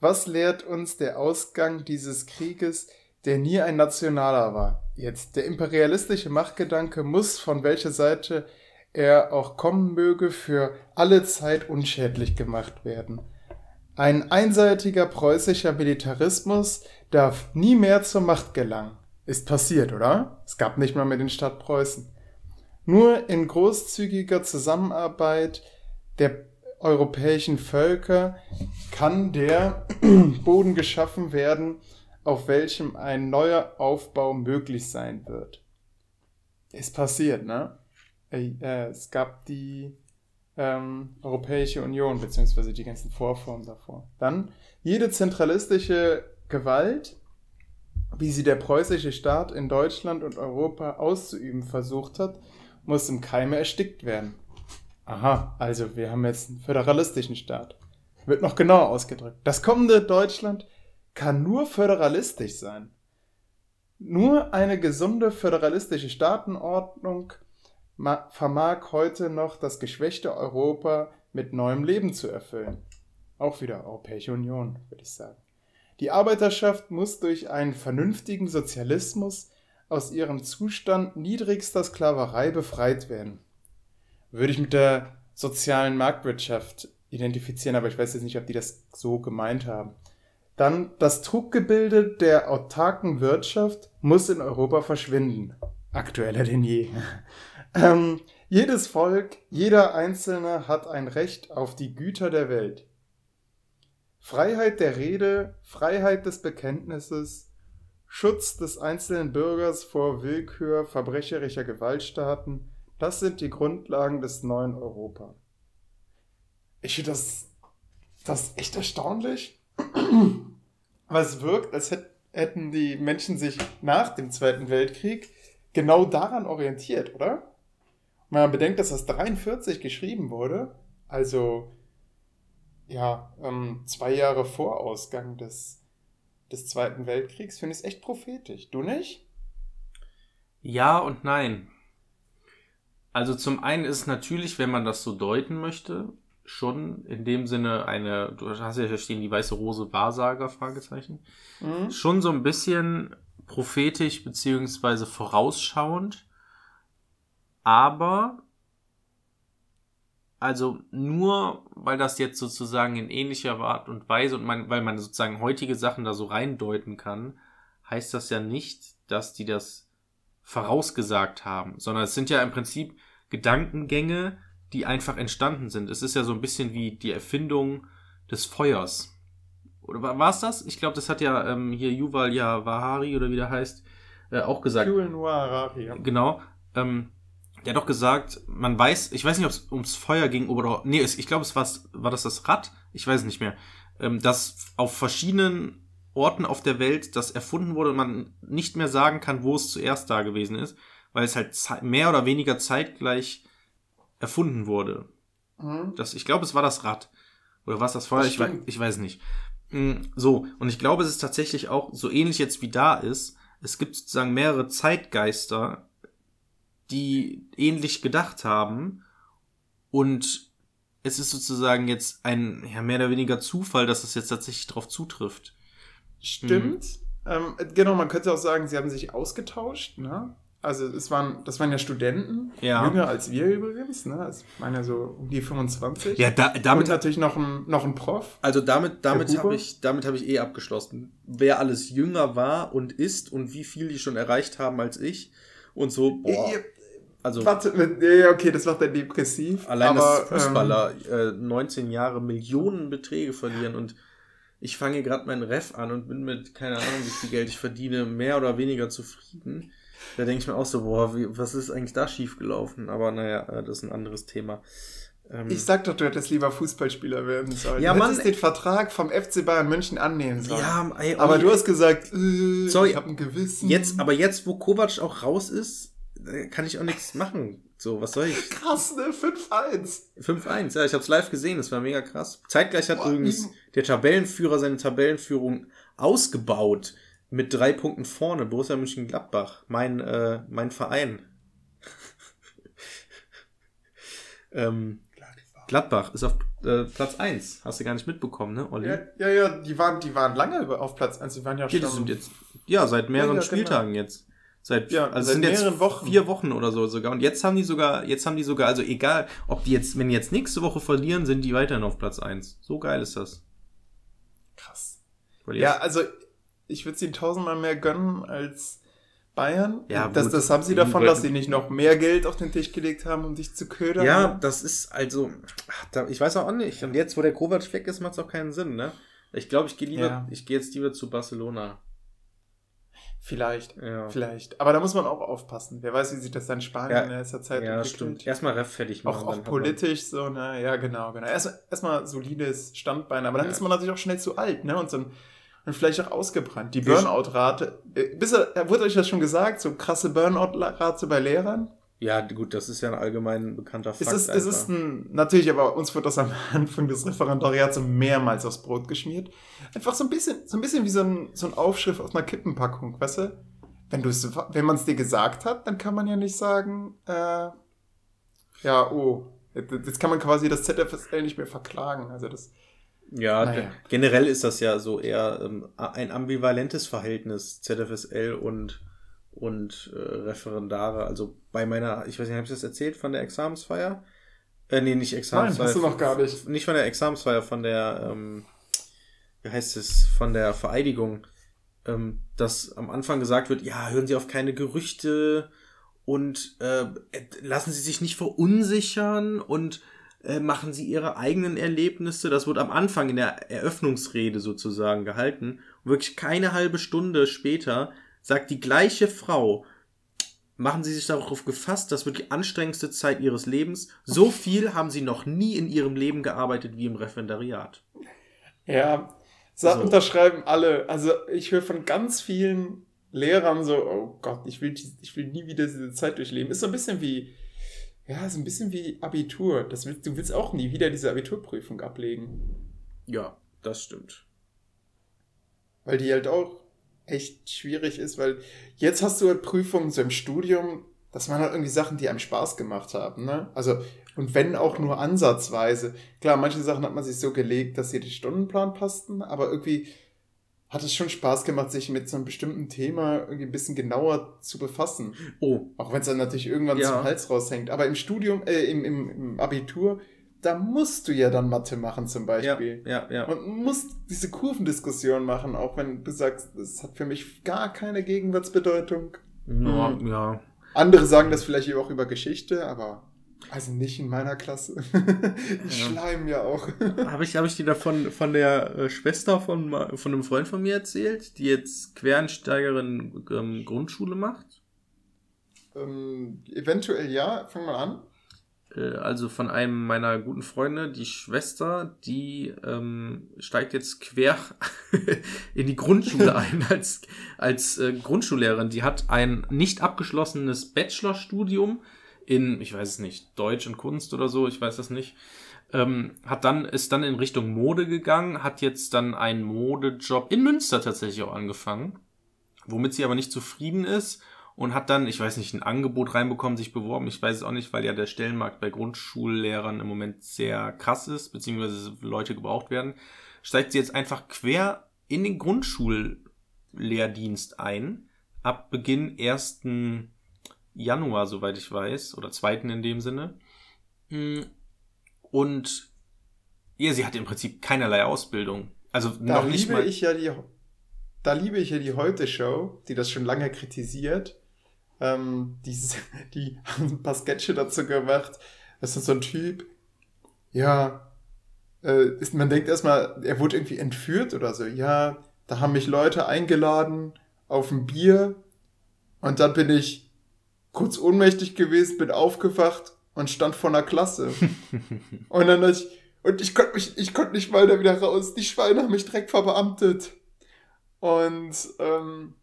Was lehrt uns der Ausgang dieses Krieges, der nie ein nationaler war? Jetzt, der imperialistische Machtgedanke muss, von welcher Seite er auch kommen möge, für alle Zeit unschädlich gemacht werden. Ein einseitiger preußischer Militarismus darf nie mehr zur Macht gelangen. Ist passiert, oder? Es gab nicht mal mehr den Staat Preußen. Nur in großzügiger Zusammenarbeit der europäischen Völker kann der Boden geschaffen werden, auf welchem ein neuer Aufbau möglich sein wird. Ist passiert, ne? Äh, es gab die ähm, Europäische Union, beziehungsweise die ganzen Vorformen davor. Dann jede zentralistische Gewalt, wie sie der preußische Staat in Deutschland und Europa auszuüben versucht hat, muss im Keime erstickt werden. Aha, also wir haben jetzt einen föderalistischen Staat. Wird noch genauer ausgedrückt. Das kommende Deutschland kann nur föderalistisch sein. Nur eine gesunde föderalistische Staatenordnung vermag heute noch das geschwächte Europa mit neuem Leben zu erfüllen. Auch wieder Europäische Union, würde ich sagen. Die Arbeiterschaft muss durch einen vernünftigen Sozialismus aus ihrem Zustand niedrigster Sklaverei befreit werden. Würde ich mit der sozialen Marktwirtschaft identifizieren, aber ich weiß jetzt nicht, ob die das so gemeint haben. Dann das Truggebilde der autarken Wirtschaft muss in Europa verschwinden. Aktueller denn je. Ähm, jedes Volk, jeder Einzelne hat ein Recht auf die Güter der Welt. Freiheit der Rede, Freiheit des Bekenntnisses, Schutz des einzelnen Bürgers vor Willkür verbrecherischer Gewaltstaaten, das sind die Grundlagen des neuen Europa. Ich finde das, das echt erstaunlich. Aber es wirkt, als hätt- hätten die Menschen sich nach dem Zweiten Weltkrieg genau daran orientiert, oder? Wenn man bedenkt, dass das 43 geschrieben wurde, also ja, ähm, zwei Jahre vor Ausgang des, des Zweiten Weltkriegs, finde ich es echt prophetisch. Du nicht? Ja und nein. Also zum einen ist es natürlich, wenn man das so deuten möchte, schon in dem Sinne eine, du hast ja hier stehen, die weiße Rose Wahrsager, Fragezeichen. Mhm. Schon so ein bisschen prophetisch beziehungsweise vorausschauend. Aber, also nur, weil das jetzt sozusagen in ähnlicher Art und Weise und man, weil man sozusagen heutige Sachen da so reindeuten kann, heißt das ja nicht, dass die das vorausgesagt haben, sondern es sind ja im Prinzip Gedankengänge, die einfach entstanden sind. Es ist ja so ein bisschen wie die Erfindung des Feuers. Oder war es das? Ich glaube, das hat ja ähm, hier Yuval Yavahari oder wie der heißt, äh, auch gesagt. Yuval Harari. ja. Genau. Ähm, der hat doch gesagt, man weiß, ich weiß nicht, ob es ums Feuer ging oder nee, ich glaube, es war, war das das Rad, ich weiß nicht mehr, ähm, dass auf verschiedenen Orten auf der Welt das erfunden wurde und man nicht mehr sagen kann, wo es zuerst da gewesen ist, weil es halt mehr oder weniger zeitgleich erfunden wurde. Mhm. Das, ich glaube, es war das Rad. Oder war es das Feuer? Das Ich, wei- stimmt. ich weiß nicht. Mm, So, und ich glaube, es ist tatsächlich auch so ähnlich jetzt wie da ist. Es gibt sozusagen mehrere Zeitgeister, die ähnlich gedacht haben. Und es ist sozusagen jetzt ein ja, mehr oder weniger Zufall, dass es jetzt tatsächlich drauf zutrifft. Stimmt. Ähm, genau, man könnte auch sagen, sie haben sich ausgetauscht, ne? Also es waren, das waren ja Studenten, Ja. jünger als wir übrigens, ne? Also, Ich meine so um die 25. Ja, da, Und natürlich noch ein, noch ein Prof. Also damit, damit habe ich, damit habe ich eh abgeschlossen. Wer alles jünger war und ist und wie viel die schon erreicht haben als ich und so. Boah. Also Warte, ja, okay, das macht dann depressiv. allein aber, dass Fußballer äh, 19 Jahre Millionenbeträge verlieren und ich fange gerade meinen Ref an und bin mit keine Ahnung wie viel Geld ich verdiene mehr oder weniger zufrieden. Da denke ich mir auch so, boah, wie, was ist eigentlich da schiefgelaufen? Aber naja, äh, das ist ein anderes Thema. Ähm, Ähm, ich sag doch, du hättest lieber Fußballspieler werden sollen. Ja, du Mann. hättest den Vertrag vom FC Bayern München annehmen sollen. ja, ey, aber du hast gesagt, äh, Sorry, ich habe ein Gewissen. Jetzt, aber jetzt, wo Kovac auch raus ist, äh, kann ich auch nichts machen. So, was soll ich? Krass, ne? 5-1. 5-1, ja, ich hab's live gesehen, das war mega krass. Zeitgleich hat Boah, übrigens wie- der Tabellenführer seine Tabellenführung ausgebaut mit drei Punkten vorne, Borussia Mönchengladbach, mein, äh, mein Verein. ähm, Gladbach ist auf äh, Platz 1. Hast du gar nicht mitbekommen, ne, Olli? Ja, ja, ja, die waren, die waren lange auf Platz 1. Die waren ja Hier, die schon. sind jetzt, ja, seit mehreren Ja, ja, genau. Spieltagen jetzt. Seit, Ja, also seit sind jetzt mehreren Wochen. vier Wochen oder so sogar. Und jetzt haben die sogar, jetzt haben die sogar, also egal, ob die jetzt, wenn die jetzt nächste Woche verlieren, sind die weiterhin auf Platz 1. So geil ist das. Krass. Ja, jetzt- also ich würde ihnen tausendmal mehr gönnen als Bayern. Ja, das, gut. das haben sie davon, dass sie nicht noch mehr Geld auf den Tisch gelegt haben, um dich zu ködern. ja, ne? das ist also, ich weiß auch nicht. Und jetzt, wo der Kovac weg ist, macht es auch keinen Sinn, ne? Ich glaube, ich gehe lieber, Ja. ich gehe jetzt lieber zu Barcelona. Vielleicht. Ja. Vielleicht. Aber da muss man auch aufpassen. Wer weiß, wie sich das dann in Spanien Ja. in letzter Zeit Ja, entwickelt. stimmt. Erstmal Ref fertig machen. Auch, auch politisch so, ne? Ja, genau, genau. Erstmal erstmal solides Standbein, aber dann Ja. ist man natürlich auch schnell zu alt, ne? Und so ein, und vielleicht auch ausgebrannt. Die Burnout-Rate, äh, wurde euch das schon gesagt, so krasse Burnout-Rate bei Lehrern? Ja, gut, das ist ja ein allgemein bekannter Fakt. Es ist, es ist ein, natürlich, aber uns wird das am Anfang des Referendariats mehrmals aufs Brot geschmiert. Einfach so ein bisschen, so ein bisschen wie so ein, so ein Aufschrift auf einer Kippenpackung, weißt du? Wenn du es, wenn man es dir gesagt hat, dann kann man ja nicht sagen, äh, ja, oh, jetzt kann man quasi das ZFSL nicht mehr verklagen. Also das, Ja, Naja. ge- generell ist das ja so eher ähm, ein ambivalentes Verhältnis ZFSL und, und äh, Referendare. Also bei meiner, ich weiß nicht, habe ich das erzählt von der Examensfeier? Äh, nee, nicht Examensfeier. hast du noch gar nicht. Nicht von der Examensfeier, von der, ähm, wie heißt es, von der Vereidigung. Ähm, dass am Anfang gesagt wird, ja, hören Sie auf keine Gerüchte und äh, lassen Sie sich nicht verunsichern und äh, machen Sie Ihre eigenen Erlebnisse. Das wird am Anfang in der Eröffnungsrede sozusagen gehalten. Und wirklich keine halbe Stunde später sagt die gleiche Frau, machen Sie sich darauf gefasst, das wird die anstrengendste Zeit Ihres Lebens. So viel haben Sie noch nie in Ihrem Leben gearbeitet wie im Referendariat. Ja, so, So. unterschreiben alle. Also ich höre von ganz vielen Lehrern so, oh Gott, ich will, ich will nie wieder diese Zeit durchleben. Ist so ein bisschen wie, ja, so ein bisschen wie Abitur. Das willst, du willst auch nie wieder diese Abiturprüfung ablegen. Ja, das stimmt. Weil die halt auch echt schwierig ist, weil jetzt hast du halt Prüfungen so im Studium, das waren halt irgendwie Sachen, die einem Spaß gemacht haben, ne? Also, und wenn auch nur ansatzweise. Klar, manche Sachen hat man sich so gelegt, dass sie den Stundenplan passten, aber irgendwie hat es schon Spaß gemacht, sich mit so einem bestimmten Thema irgendwie ein bisschen genauer zu befassen. Oh. Auch wenn es dann natürlich irgendwann Ja. zum Hals raushängt. Aber im Studium, äh, im, im, im Abitur, da musst du ja dann Mathe machen zum Ja, Beispiel. ja, ja. Und musst diese Kurvendiskussion machen, auch wenn du sagst, das hat für mich gar keine Gegenwartsbedeutung. Ja, Mhm. ja. Andere sagen das vielleicht auch über Geschichte, aber also nicht in meiner Klasse. Die Ja. schleimen ja auch. Habe ich, hab ich dir davon von der äh, Schwester von, von einem Freund von mir erzählt, die jetzt Quereinsteigerin ähm, Grundschule macht? ähm, eventuell ja, fang mal an. Äh, also von einem meiner guten Freunde, die Schwester, die ähm, steigt jetzt quer in die Grundschule ein als, als äh, Grundschullehrerin. Die hat ein nicht abgeschlossenes Bachelorstudium in, ich weiß es nicht, Deutsch und Kunst oder so, ich weiß das nicht. Ähm, hat dann, ist dann in Richtung Mode gegangen, hat jetzt dann einen Modejob in Münster tatsächlich auch angefangen, womit sie aber nicht zufrieden ist und hat dann, ich weiß nicht, ein Angebot reinbekommen, sich beworben. Ich weiß es auch nicht, weil ja der Stellenmarkt bei Grundschullehrern im Moment sehr krass ist, beziehungsweise Leute gebraucht werden. Steigt sie jetzt einfach quer in den Grundschullehrdienst ein, ab Beginn 1. Januar, soweit ich weiß, oder 2. in dem Sinne. Mm, Und ja, sie hat im Prinzip keinerlei Ausbildung. Also Da noch nicht liebe mal. ich ja die, da liebe ich ja die Heute-Show, die das schon lange kritisiert. Ähm, die, die haben ein paar Sketche dazu gemacht. Das ist so ein Typ, ja, äh, ist, man denkt erstmal, er wurde irgendwie entführt oder so. Ja, da haben mich Leute eingeladen auf ein Bier und dann bin ich kurz ohnmächtig gewesen, bin aufgewacht und stand vor einer Klasse. Und dann ich, und ich konnte mich, ich konnte nicht mal da wieder raus. Die Schweine haben mich direkt verbeamtet. Und ähm,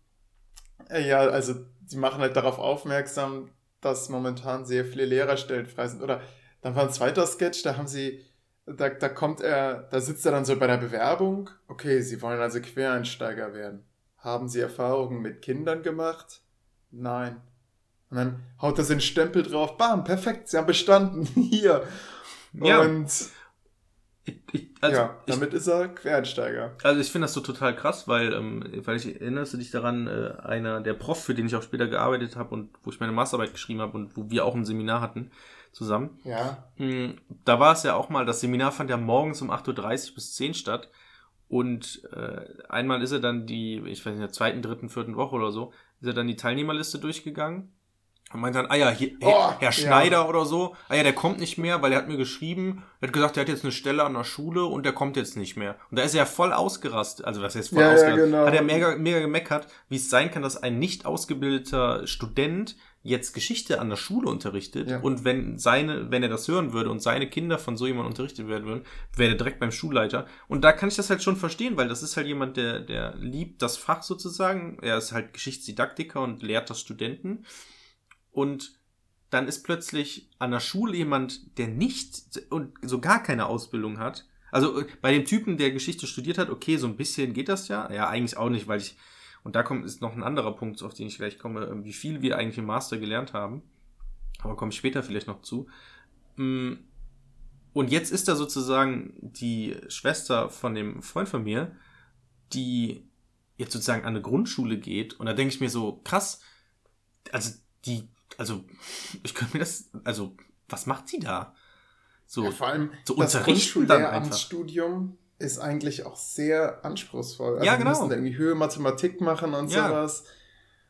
äh, ja, also die machen halt darauf aufmerksam, dass momentan sehr viele Lehrerstellen frei sind. Oder dann war ein zweiter Sketch, da haben sie, da, da kommt er, da sitzt er dann so bei der Bewerbung. Okay, sie wollen also Quereinsteiger werden. Haben sie Erfahrungen mit Kindern gemacht? Nein. Und dann haut er den Stempel drauf. Bam, perfekt, sie haben bestanden. Hier. Ja. Und Ich, ich, also, ja, ich, damit ist er Quereinsteiger. Also ich finde das so total krass, weil, ähm, weil ich erinnerst du dich daran, äh, einer der Prof, für den ich auch später gearbeitet habe und wo ich meine Masterarbeit geschrieben habe und wo wir auch ein Seminar hatten zusammen. Ja. Mm, Da war es ja auch mal, das Seminar fand ja morgens um 8.30 Uhr bis 10 statt. Und äh, einmal ist er dann die, ich weiß nicht, in der zweiten, dritten, vierten Woche oder so, ist er dann die Teilnehmerliste durchgegangen und meint dann, ah ja, hier, Oh, Herr, Herr ja. Schneider oder so, ah ja, der kommt nicht mehr, weil er hat mir geschrieben, er hat gesagt, er hat jetzt eine Stelle an der Schule und der kommt jetzt nicht mehr. Und da ist er ja voll ausgerastet, also was heißt voll Ja, ja, ausgerastet, genau. hat er mega, mega gemeckert, wie es sein kann, dass ein nicht ausgebildeter Student jetzt Geschichte an der Schule unterrichtet Ja. und wenn seine, wenn er das hören würde und seine Kinder von so jemandem unterrichtet werden würden, wäre er direkt beim Schulleiter. Und da kann ich das halt schon verstehen, weil das ist halt jemand, der, der liebt das Fach sozusagen. Er ist halt Geschichtsdidaktiker und lehrt das Studenten. Und dann ist plötzlich an der Schule jemand, der nicht und so gar keine Ausbildung hat. Also äh, bei dem Typen, der Geschichte studiert hat, okay, so ein bisschen geht das ja. Ja, eigentlich auch nicht, weil ich, und da kommt ist noch ein anderer Punkt, auf den ich gleich komme, äh, wie viel wir eigentlich im Master gelernt haben. Aber komme ich später vielleicht noch zu. Mm, Und jetzt ist da sozusagen die Schwester von dem Freund von mir, die jetzt sozusagen an eine Grundschule geht. Und da denke ich mir so, krass, also die, also ich könnte mir das, also was macht sie da? So, Ja, vor allem so das. Grundschullehramtsstudium ist eigentlich auch sehr anspruchsvoll. Also Ja, Wir genau. müssen da irgendwie Höhe Mathematik machen und Ja. sowas.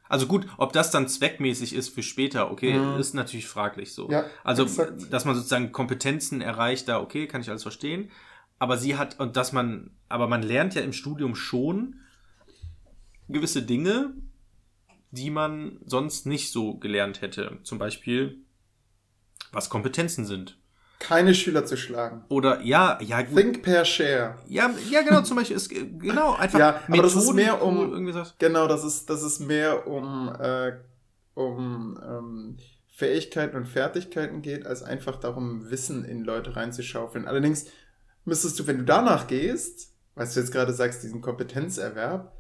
Also gut, ob das dann zweckmäßig ist für später, okay, Mhm. ist natürlich fraglich so. Ja, also, exakt. dass man sozusagen Kompetenzen erreicht, da okay, kann ich alles verstehen. Aber sie hat, und dass man, aber man lernt ja im Studium schon gewisse Dinge, die man sonst nicht so gelernt hätte. Zum Beispiel, was Kompetenzen sind. Keine Schüler zu schlagen. Oder ja, ja, gut. Think per share. Ja, ja, genau, zum Beispiel ist genau einfach Ja, aber das ist mehr um- irgendwie sagst. Genau, das ist, das ist mehr um, äh, um ähm, Fähigkeiten und Fertigkeiten geht, als einfach darum, Wissen in Leute reinzuschaufeln. Allerdings müsstest du, wenn du danach gehst, was du jetzt gerade sagst, diesen Kompetenzerwerb,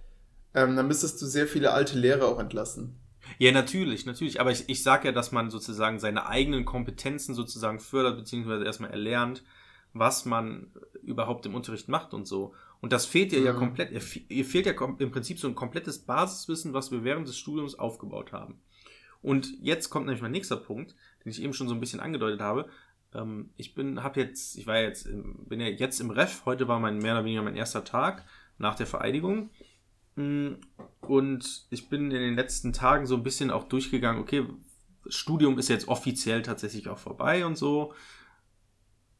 ähm, dann müsstest du sehr viele alte Lehrer auch entlassen. Ja, natürlich, natürlich. Aber ich, ich sage ja, dass man sozusagen seine eigenen Kompetenzen sozusagen fördert, beziehungsweise erstmal erlernt, was man überhaupt im Unterricht macht und so. Und das fehlt ihr ja Mhm. komplett. Ihr, ihr fehlt ja im Prinzip so ein komplettes Basiswissen, was wir während des Studiums aufgebaut haben. Und jetzt kommt nämlich mein nächster Punkt, den ich eben schon so ein bisschen angedeutet habe. Ähm, ich bin, habe jetzt, ich war ja jetzt, im, bin ja jetzt im Ref. Heute war mein mehr oder weniger mein erster Tag nach der Vereidigung. Und ich bin in den letzten Tagen so ein bisschen auch durchgegangen, okay, das Studium ist jetzt offiziell tatsächlich auch vorbei und so.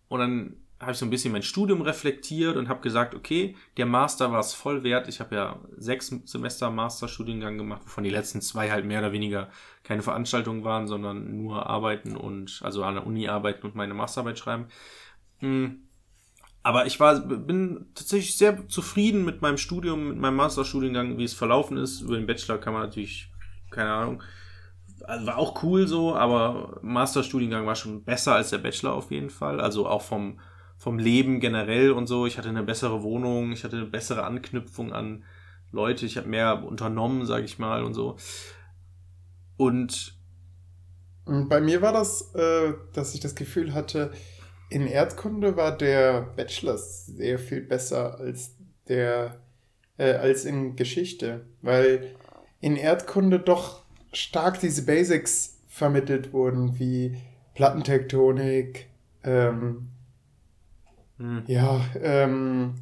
Und dann habe ich so ein bisschen mein Studium reflektiert und habe gesagt, okay, der Master war es voll wert. Ich habe ja sechs Semester Masterstudiengang gemacht, wovon die letzten zwei halt mehr oder weniger keine Veranstaltungen waren, sondern nur arbeiten und also an der Uni arbeiten und meine Masterarbeit schreiben. Mm. Aber ich war, bin tatsächlich sehr zufrieden mit meinem Studium, mit meinem Masterstudiengang, wie es verlaufen ist. Über den Bachelor kann man natürlich, keine Ahnung, also war auch cool so, aber Masterstudiengang war schon besser als der Bachelor auf jeden Fall. Also auch vom, vom Leben generell und so. Ich hatte eine bessere Wohnung, ich hatte eine bessere Anknüpfung an Leute, ich habe mehr unternommen, sage ich mal und so. Und bei mir war das, äh, dass ich das Gefühl hatte, in Erdkunde war der Bachelor sehr viel besser als der äh, als in Geschichte, weil in Erdkunde doch stark diese Basics vermittelt wurden, wie Plattentektonik, ähm, hm, ja, ähm,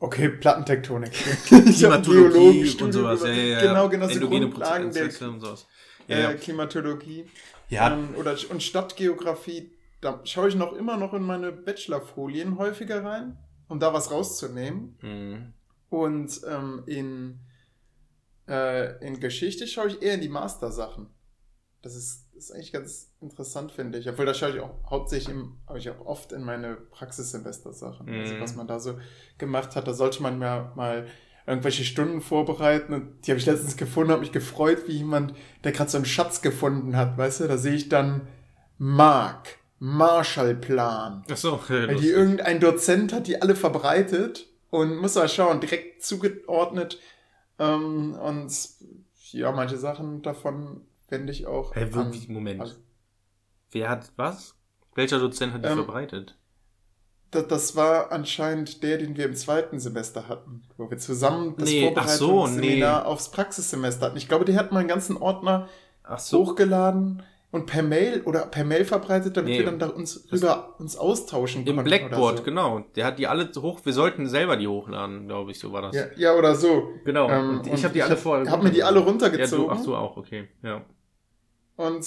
okay, Plattentektonik. Klimatologie und sowas. Ja, ja, ja. Genau, genau, so Grundlagen der und sowas. Ja, äh, ja. Klimatologie. Ja Ähm, oder, und Stadtgeografie, da schaue ich noch immer noch in meine Bachelorfolien häufiger rein, um da was rauszunehmen. hm. Und ähm, in, äh, in Geschichte schaue ich eher in die Master-Sachen. Das ist, das ist eigentlich ganz interessant, finde ich. Obwohl, da schaue ich auch hauptsächlich, im, aber ich auch oft in meine Praxissemester-Sachen. Also, Mhm. was man da so gemacht hat. Da sollte man ja mal irgendwelche Stunden vorbereiten. Und die habe ich letztens gefunden, habe mich gefreut, wie jemand, der gerade so einen Schatz gefunden hat. Weißt du, da sehe ich dann Mark, Marshallplan. Ach so, Weil die irgendein Dozent hat die alle verbreitet und muss mal schauen, direkt zugeordnet. Ähm, und ja, manche Sachen davon fände ich auch. An- wirklich, Moment. also, Wer hat was? Welcher Dozent hat die Ähm, verbreitet? Das, war anscheinend der, den wir im zweiten Semester hatten, wo wir zusammen das Nee, ach so, Vorbereitungsseminar aufs Praxissemester hatten. Ich glaube, der hat mal einen ganzen Ordner so. hochgeladen und per Mail oder per Mail verbreitet, damit Nee, wir dann da uns rüber uns austauschen Im konnten Blackboard, so. genau. Der hat die alle hoch. Wir sollten selber die hochladen, glaube ich, so war das. Ja, ja, oder so. Genau. Ähm, ich habe die ich alle vorher. hab mir die alle Ja, runtergezogen. du, ach so auch, okay. Ja. und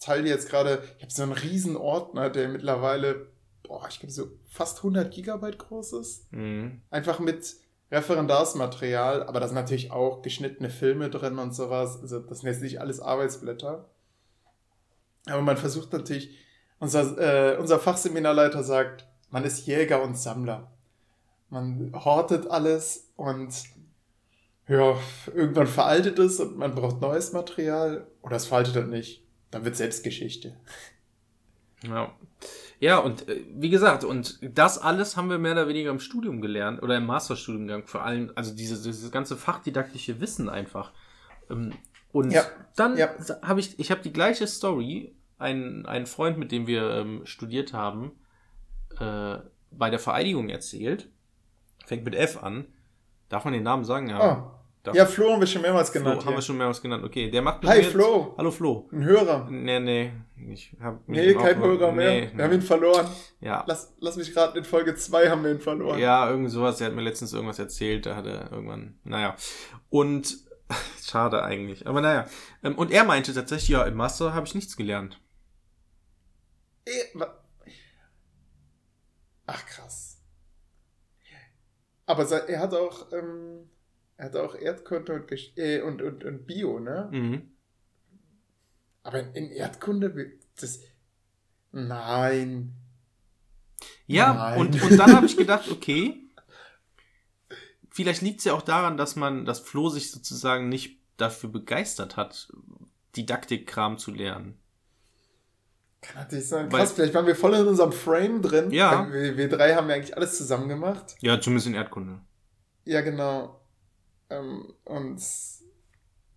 teile die jetzt gerade. Ich habe so einen riesen Ordner, der mittlerweile, boah, ich glaube so fast 100 Gigabyte groß ist. Mhm. Einfach mit Referendarsmaterial, aber da sind natürlich auch geschnittene Filme drin und sowas. Also das sind jetzt nicht alles Arbeitsblätter. Aber man versucht natürlich, unser, äh, unser Fachseminarleiter sagt, man ist Jäger und Sammler. Man hortet alles und ja, irgendwann veraltet es und man braucht neues Material oder es veraltet dann nicht. Dann wird Selbstgeschichte. Ja. Ja, und äh, wie gesagt, und das alles haben wir mehr oder weniger im Studium gelernt oder im Masterstudiengang vor allem, also diese, dieses ganze fachdidaktische Wissen einfach. Ähm, und Ja, dann ja. habe ich, ich habe die gleiche Story, ein, ein Freund, mit dem wir ähm, studiert haben, äh, bei der Vereidigung erzählt. Fängt mit F an. Darf man den Namen sagen? Ja. Ah, Darf- ja, Flo haben wir schon mehrmals Flo, genannt. haben wir schon mehrmals genannt. Okay, der macht mit Hi mir- Flo, Hallo Flo. ein Hörer. Nee, nee. Ich hab Nee, kein Hörer mehr. Nee, Wir haben ihn verloren. ja. Lass, lass mich raten, in Folge 2 haben wir ihn verloren. Ja, irgend sowas. Er hat mir letztens irgendwas erzählt. Da hat er irgendwann, naja. Und, schade eigentlich. Aber naja. Ähm, Und er meinte tatsächlich, ja, im Master habe ich nichts gelernt. Wa- Ach, krass. Aber er hat auch, ähm, er hat auch Erdkunde und, äh, und, und, und Bio, ne? Mhm. Aber in, in Erdkunde, wird das. Nein. Ja, Nein. und, und dann habe ich gedacht, okay, vielleicht liegt es ja auch daran, dass man, dass Flo sich sozusagen nicht dafür begeistert hat, Didaktikkram zu lernen. Kann natürlich sein. Weil- Krass, vielleicht waren wir voll in unserem Frame drin. Ja. Wir, wir drei haben ja eigentlich alles zusammen gemacht. Ja, zumindest in Erdkunde. Ja, genau. Ähm, und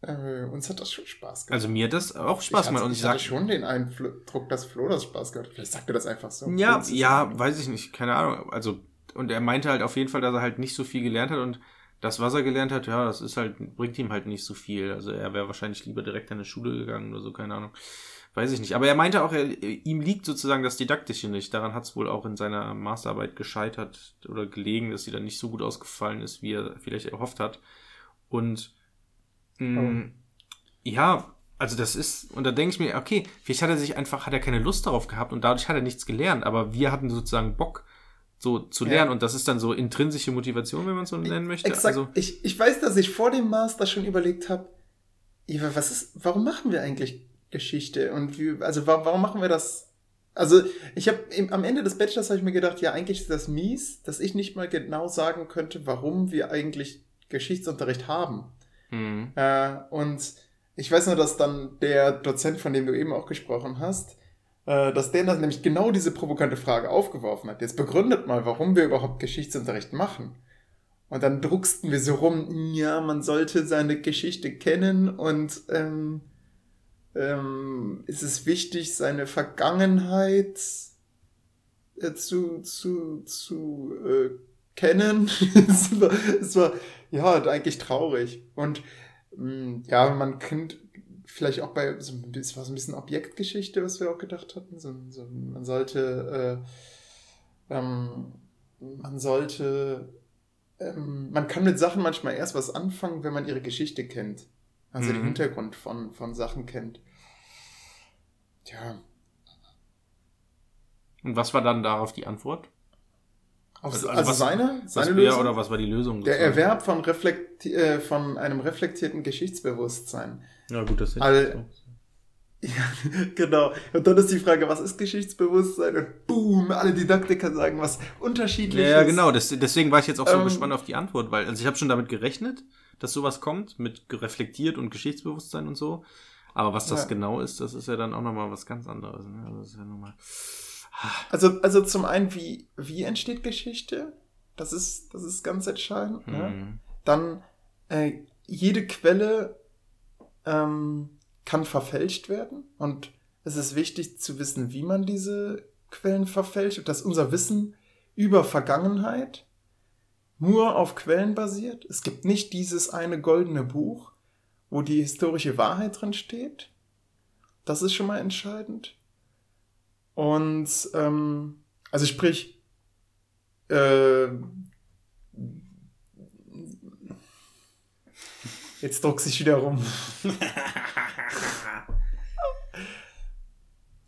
äh, uns hat das schon Spaß gemacht. Also mir hat das auch Spaß gemacht. Und ich, ich hatte schon den Eindruck, dass Flo das Spaß gehabt hat. Vielleicht sagt er das einfach so. Ja, ja, irgendwie- weiß ich nicht, keine Ahnung. Also, und er meinte halt auf jeden Fall, dass er halt nicht so viel gelernt hat und das, was er gelernt hat, ja, das ist halt, bringt ihm halt nicht so viel. Also er wäre wahrscheinlich lieber direkt an eine Schule gegangen oder so, keine Ahnung. Weiß ich nicht. Aber er meinte auch, er, ihm liegt sozusagen das Didaktische nicht. Daran hat es wohl auch in seiner Masterarbeit gescheitert oder gelegen, dass sie dann nicht so gut ausgefallen ist, wie er vielleicht erhofft hat. Und mh, ja, also das ist, und da denke ich mir, okay, vielleicht hat er sich einfach, hat er keine Lust darauf gehabt und dadurch hat er nichts gelernt, aber wir hatten sozusagen Bock, so zu Ja. lernen und das ist dann so intrinsische Motivation, wenn man es so nennen möchte. Exakt. Also, ich, ich weiß, dass ich vor dem Master schon überlegt habe, was ist, warum machen wir eigentlich Geschichte? Und wie, also warum, warum machen wir das? Also ich habe am Ende des Bachelors habe ich mir gedacht, ja, eigentlich ist das mies, dass ich nicht mal genau sagen könnte, warum wir eigentlich Geschichtsunterricht haben. hm, Äh, und ich weiß nur, dass dann der Dozent, von dem du eben auch gesprochen hast, äh, dass der dann nämlich genau diese provokante Frage aufgeworfen hat. Jetzt begründet mal, warum wir überhaupt Geschichtsunterricht machen. Und dann drucksten wir so rum, ja, man sollte seine Geschichte kennen und ähm, ähm, ist es wichtig, seine Vergangenheit äh, zu, zu, zu äh, kennen. es, war, es war ja eigentlich traurig. Und mh, ja, man kennt vielleicht auch bei, so, es war so ein bisschen Objektgeschichte, was wir auch gedacht hatten. So, so, man sollte, äh, ähm, man sollte, ähm, man kann mit Sachen manchmal erst was anfangen, wenn man ihre Geschichte kennt. Also den Mhm. Hintergrund von, von Sachen kennt. Ja, und was war dann darauf die Antwort? Also, also, also was- seine, Was, seine ja, Lösung? oder was war die Lösung? Der? Erwerb von, reflekti äh, von einem reflektierten Geschichtsbewusstsein. Ja, gut, das hätte All- ich so. Ja, genau. Und dann ist die Frage, was ist Geschichtsbewusstsein? Und boom, alle Didaktiker sagen was unterschiedliches. Ja, ja, genau. Das, deswegen war ich jetzt auch so Ähm, gespannt auf die Antwort, weil also ich habe schon damit gerechnet, dass sowas kommt mit reflektiert und Geschichtsbewusstsein und so. Aber was das Ja. genau ist, das ist ja dann auch nochmal was ganz anderes. Ne? Also das ist ja nochmal. Also, also zum einen, wie, wie entsteht Geschichte? Das ist, das ist ganz entscheidend. Ne? Mhm. Dann äh, jede Quelle ähm, kann verfälscht werden und es ist wichtig zu wissen, wie man diese Quellen verfälscht und dass unser Wissen über Vergangenheit nur auf Quellen basiert. Es gibt nicht dieses eine goldene Buch, wo die historische Wahrheit drin steht. Das ist schon mal entscheidend. Und ähm, also sprich, äh, Jetzt druck sich wieder rum.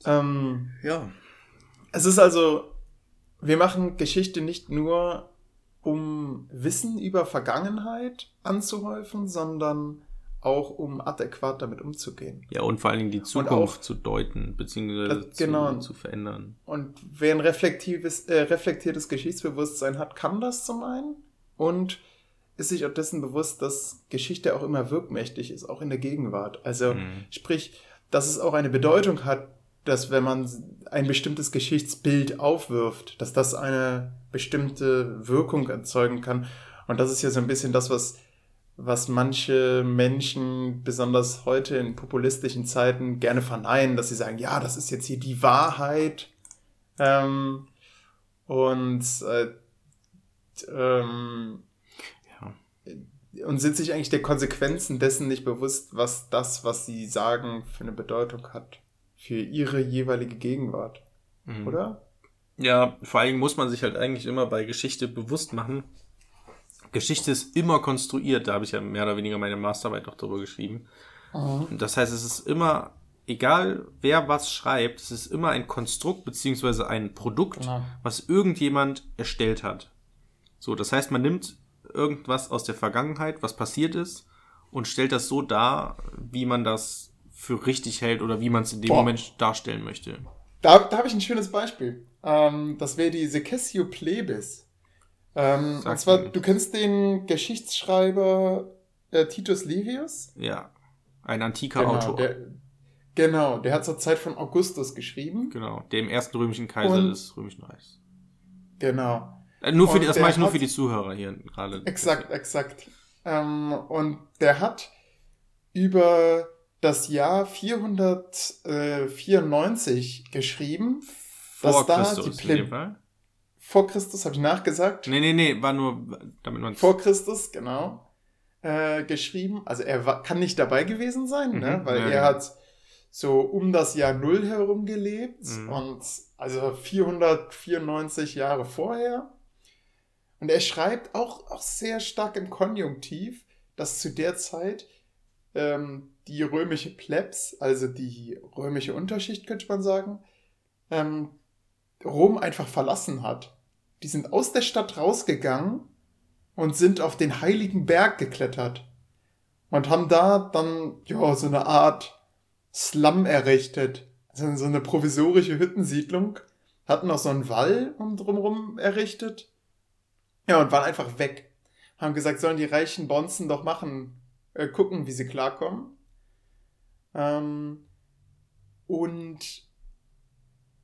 ähm, Ja. es ist also, wir machen Geschichte nicht nur, um Wissen über Vergangenheit anzuhäufen, sondern auch um adäquat damit umzugehen. Ja, und vor allen Dingen die auch- Zukunft zu deuten, beziehungsweise Das- genau. zu, zu verändern. Und wer ein reflektives, äh, reflektiertes Geschichtsbewusstsein hat, kann das zum einen und ist sich auch dessen bewusst, dass Geschichte auch immer wirkmächtig ist, auch in der Gegenwart. Also Mhm. sprich, dass es auch eine Bedeutung hat, dass wenn man ein bestimmtes Geschichtsbild aufwirft, dass das eine bestimmte Wirkung erzeugen kann. Und das ist ja so ein bisschen das, was, was manche Menschen, besonders heute in populistischen Zeiten, gerne verneinen, dass sie sagen, ja, das ist jetzt hier die Wahrheit. Ähm, und äh, ähm, Ja. und sind sich eigentlich der Konsequenzen dessen nicht bewusst, was das, was sie sagen, für eine Bedeutung hat für ihre jeweilige Gegenwart, Mhm. oder? Ja, vor allen Dingen muss man sich halt eigentlich immer bei Geschichte bewusst machen. Geschichte ist immer konstruiert, da habe ich ja mehr oder weniger meine Masterarbeit noch drüber geschrieben. Und das heißt, es ist immer, egal wer was schreibt, es ist immer ein Konstrukt beziehungsweise ein Produkt, Genau. was irgendjemand erstellt hat. So, das heißt, man nimmt irgendwas aus der Vergangenheit, was passiert ist, und stellt das so dar, wie man das für richtig hält oder wie man es in dem Boah. Moment darstellen möchte. Da, da habe ich ein schönes Beispiel. Ähm, das wäre die Secessio Plebis. Ähm, und zwar, du kennst den Geschichtsschreiber äh, Titus Livius? Ja, ein antiker Autor. Der, genau, der hat zur Zeit von Augustus geschrieben. Genau, der im ersten römischen Kaiser Und- des Römischen Reichs. Genau. Äh, Nur für Und die, das mache ich nur hat- für die Zuhörer hier gerade. Exakt, exakt. Ähm, und der hat über das Jahr 494 geschrieben. Vor dass da Christus die in Ple- dem Fall. Vor Christus, habe ich nachgesagt. Nee, nee, nee, war nur, damit man Vor Christus, genau. Äh, geschrieben. Also er war, kann nicht dabei gewesen sein, ne? Mhm, weil ja, er ja. hat so um das Jahr Null herum gelebt. Mhm. Und also 494 Jahre vorher. Und er schreibt auch, auch sehr stark im Konjunktiv, dass zu der Zeit ähm, die römische Plebs, also die römische Unterschicht, könnte man sagen, ähm, Rom einfach verlassen hat. Die sind aus der Stadt rausgegangen und sind auf den heiligen Berg geklettert und haben da dann ja so eine Art Slum errichtet, also so eine provisorische Hüttensiedlung, hatten noch so einen Wall um drumherum errichtet, ja und waren einfach weg. Haben gesagt, sollen die reichen Bonzen doch machen, äh, gucken, wie sie klarkommen. Ähm, und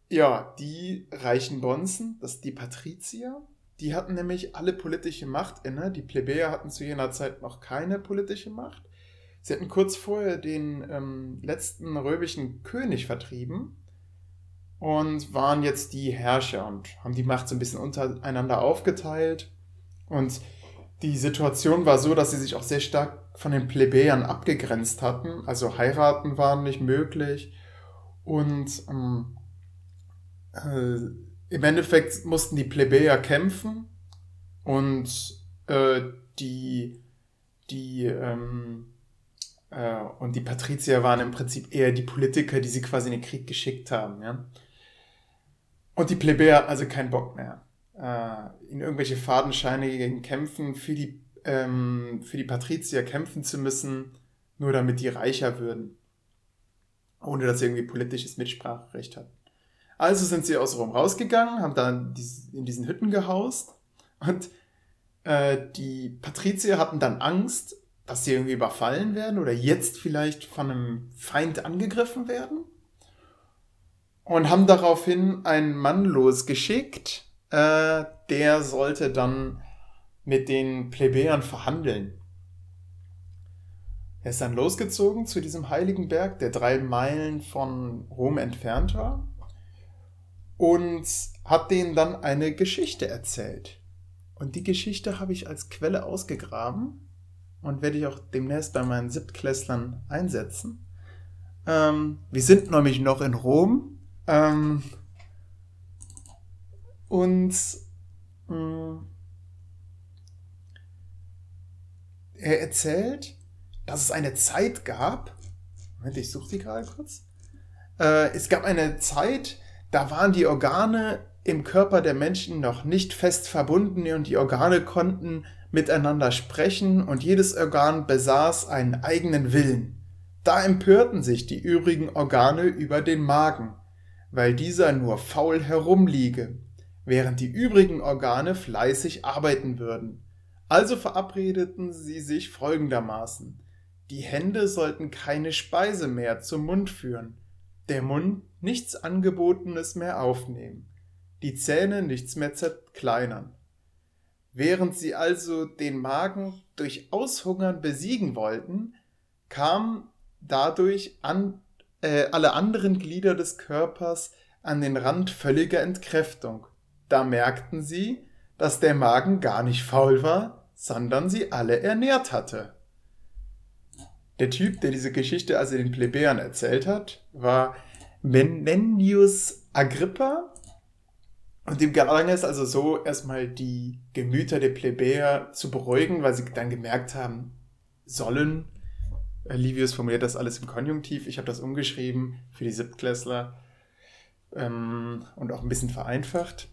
ja, die reichen Bonzen, das sind die Patrizier, die hatten nämlich alle politische Macht inne. Die Plebejer hatten zu jener Zeit noch keine politische Macht. Sie hatten kurz vorher den ähm, letzten römischen König vertrieben und waren jetzt die Herrscher und haben die Macht so ein bisschen untereinander aufgeteilt. Und die Situation war so, dass sie sich auch sehr stark von den Plebejern abgegrenzt hatten. Also heiraten waren nicht möglich. Und ähm, äh, im Endeffekt mussten die Plebejer kämpfen und äh, die, die, ähm, äh, und die Patrizier waren im Prinzip eher die Politiker, die sie quasi in den Krieg geschickt haben. Ja? Und die Plebejer also keinen Bock mehr, äh, in irgendwelche fadenscheinigen Kämpfen für die, ähm, für die Patrizier kämpfen zu müssen, nur damit die reicher würden, ohne dass sie irgendwie politisches Mitspracherecht hatten. Also sind sie aus Rom rausgegangen, haben dann in diesen Hütten gehaust. Und äh, die Patrizier hatten dann Angst, dass sie irgendwie überfallen werden oder jetzt vielleicht von einem Feind angegriffen werden. Und haben daraufhin einen Mann losgeschickt, äh, der sollte dann mit den Plebejern verhandeln. Er ist dann losgezogen zu diesem heiligen Berg, der drei Meilen von Rom entfernt war und hat denen dann eine Geschichte erzählt. Und die Geschichte habe ich als Quelle ausgegraben und werde ich auch demnächst bei meinen Siebtklässlern einsetzen. Ähm, wir sind nämlich noch in Rom. Ähm, und mh, er erzählt, dass es eine Zeit gab. Moment, ich suche die gerade kurz. Äh, es gab eine Zeit, da waren die Organe im Körper der Menschen noch nicht fest verbunden und die Organe konnten miteinander sprechen und jedes Organ besaß einen eigenen Willen. Da empörten sich die übrigen Organe über den Magen, weil dieser nur faul herumliege, während die übrigen Organe fleißig arbeiten würden. Also verabredeten sie sich folgendermaßen. Die Hände sollten keine Speise mehr zum Mund führen, der Mund nichts Angebotenes mehr aufnehmen, die Zähne nichts mehr zerkleinern. Während sie also den Magen durch Aushungern besiegen wollten, kamen dadurch an, äh, alle anderen Glieder des Körpers an den Rand völliger Entkräftung. Da merkten sie, dass der Magen gar nicht faul war, sondern sie alle ernährt hatte. Der Typ, der diese Geschichte also den Plebejern erzählt hat, war Menenius Agrippa. Und dem gelang es also so, erstmal die Gemüter der Plebejer zu beruhigen, weil sie dann gemerkt haben, sollen. Äh, Livius formuliert das alles im Konjunktiv. Ich habe das umgeschrieben für die Siebtklässler ähm, und auch ein bisschen vereinfacht.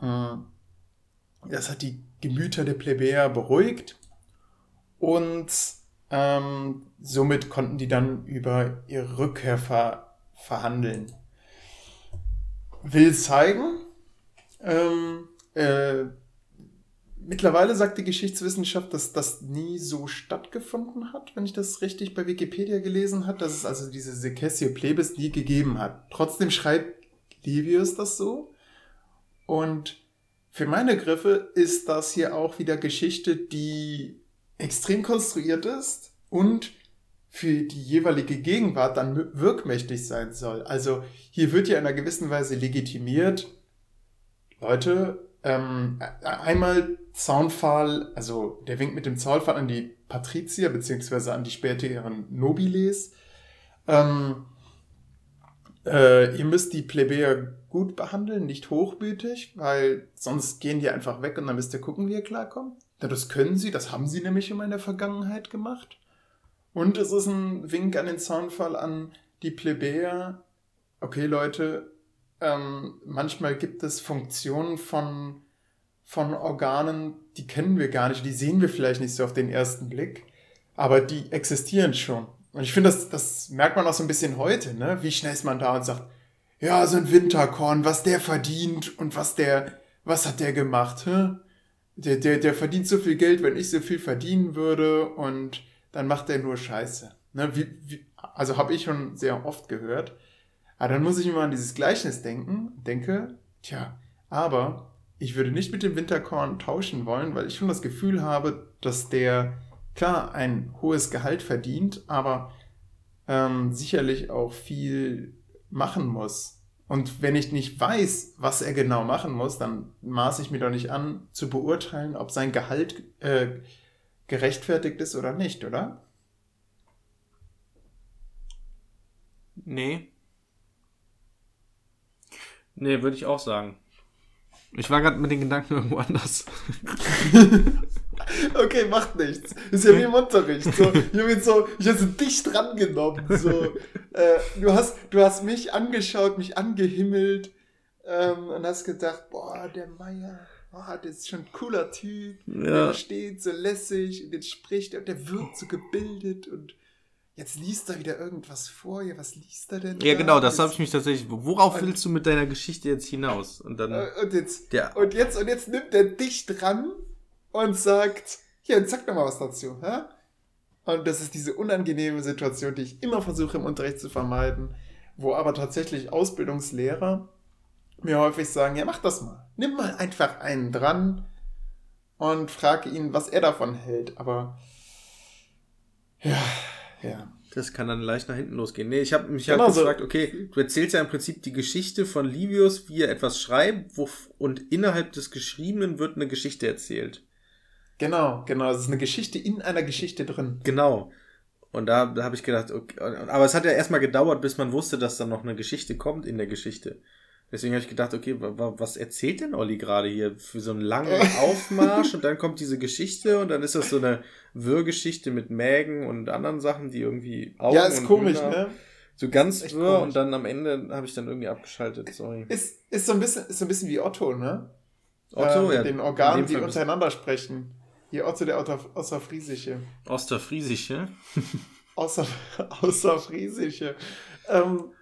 Äh, Das hat die Gemüter der Plebejer beruhigt und ähm, somit konnten die dann über ihre Rückkehr ver verhandeln. Will zeigen, ähm, äh, mittlerweile sagt die Geschichtswissenschaft, dass das nie so stattgefunden hat, wenn ich das richtig bei Wikipedia gelesen habe, dass es also diese Secessio Plebis nie gegeben hat. Trotzdem schreibt Livius das so und für meine Griffe ist das hier auch wieder Geschichte, die extrem konstruiert ist und für die jeweilige Gegenwart dann wirkmächtig sein soll. Also hier wird ja in einer gewissen Weise legitimiert, Leute, ähm, einmal Zaunpfahl, also der winkt mit dem Zaunpfahl an die Patrizier beziehungsweise an die späteren Nobiles. Ähm, äh, ihr müsst die Plebejer gut behandeln, nicht hochmütig, weil sonst gehen die einfach weg und dann müsst ihr gucken, wie ihr klarkommt. Ja, das können sie, das haben sie nämlich immer in der Vergangenheit gemacht. Und es ist ein Wink an den Zaunfall an die Plebejer. Okay, Leute, ähm, manchmal gibt es Funktionen von, von Organen, die kennen wir gar nicht, die sehen wir vielleicht nicht so auf den ersten Blick, aber die existieren schon. Und ich finde, das, das merkt man auch so ein bisschen heute, ne? Wie schnell ist man da und sagt, ja, so ein Winterkorn, was der verdient und was der, was hat der gemacht, hä? Der, der, der verdient so viel Geld, wenn ich so viel verdienen würde und dann macht er nur Scheiße. Ne? Wie, wie, also habe ich schon sehr oft gehört. Aber dann muss ich immer an dieses Gleichnis denken, denke, tja, aber ich würde nicht mit dem Winterkorn tauschen wollen, weil ich schon das Gefühl habe, dass der klar ein hohes Gehalt verdient, aber ähm, sicherlich auch viel machen muss. Und wenn ich nicht weiß, was er genau machen muss, dann maße ich mir doch nicht an, zu beurteilen, ob sein Gehalt äh, gerechtfertigt ist oder nicht, oder? Nee. Nee, würde ich auch sagen. Ich war gerade mit den Gedanken irgendwo anders. okay, macht nichts. Ist ja wie im Unterricht. So, ich habe so, ich habe so dicht drangenommen. So, äh, du, hast, du hast mich angeschaut, mich angehimmelt ähm, und hast gedacht, boah, der Meier, oh, das ist schon ein cooler Typ. Ja. Der steht so lässig und jetzt spricht er und der wirkt so gebildet und jetzt liest er wieder irgendwas vor. Ja, was liest er denn? Ja, da? genau, das habe ich mich tatsächlich. Worauf willst du mit deiner Geschichte jetzt hinaus? Und dann. Äh, und jetzt, ja. und jetzt, und jetzt nimmt er dich dran und sagt, hier, sag doch mal was dazu. Hä? Und das ist diese unangenehme Situation, die ich immer versuche im Unterricht zu vermeiden, wo aber tatsächlich Ausbildungslehrer mir häufig sagen, ja, mach das mal. Nimm mal einfach einen dran und frage ihn, was er davon hält. Aber ja, ja. Das kann dann leicht nach hinten losgehen. Nee, ich habe mich genau halt gefragt, okay, du erzählst ja im Prinzip die Geschichte von Livius, wie er etwas schreibt, wo, und innerhalb des Geschriebenen wird eine Geschichte erzählt. Genau, genau. Es ist eine Geschichte in einer Geschichte drin. Genau. Und da, da habe ich gedacht, okay, aber es hat ja erstmal gedauert, bis man wusste, dass dann noch eine Geschichte kommt in der Geschichte. Deswegen habe ich gedacht, okay, was erzählt denn Olli gerade hier für so einen langen Aufmarsch und dann kommt diese Geschichte und dann ist das so eine Wirrgeschichte mit Mägen und anderen Sachen, die irgendwie Augen Ja, ist komisch, Hühner, ne? So ganz wirr komisch. und dann am Ende habe ich dann irgendwie abgeschaltet, sorry. Ist, ist, so ein bisschen, ist so ein bisschen wie Otto, ne? Otto, äh, mit ja. den Organen, die untereinander sprechen. Hier Otto der Außerfriesische. Osterfriesische? Außer, Außerfriesische. Ähm,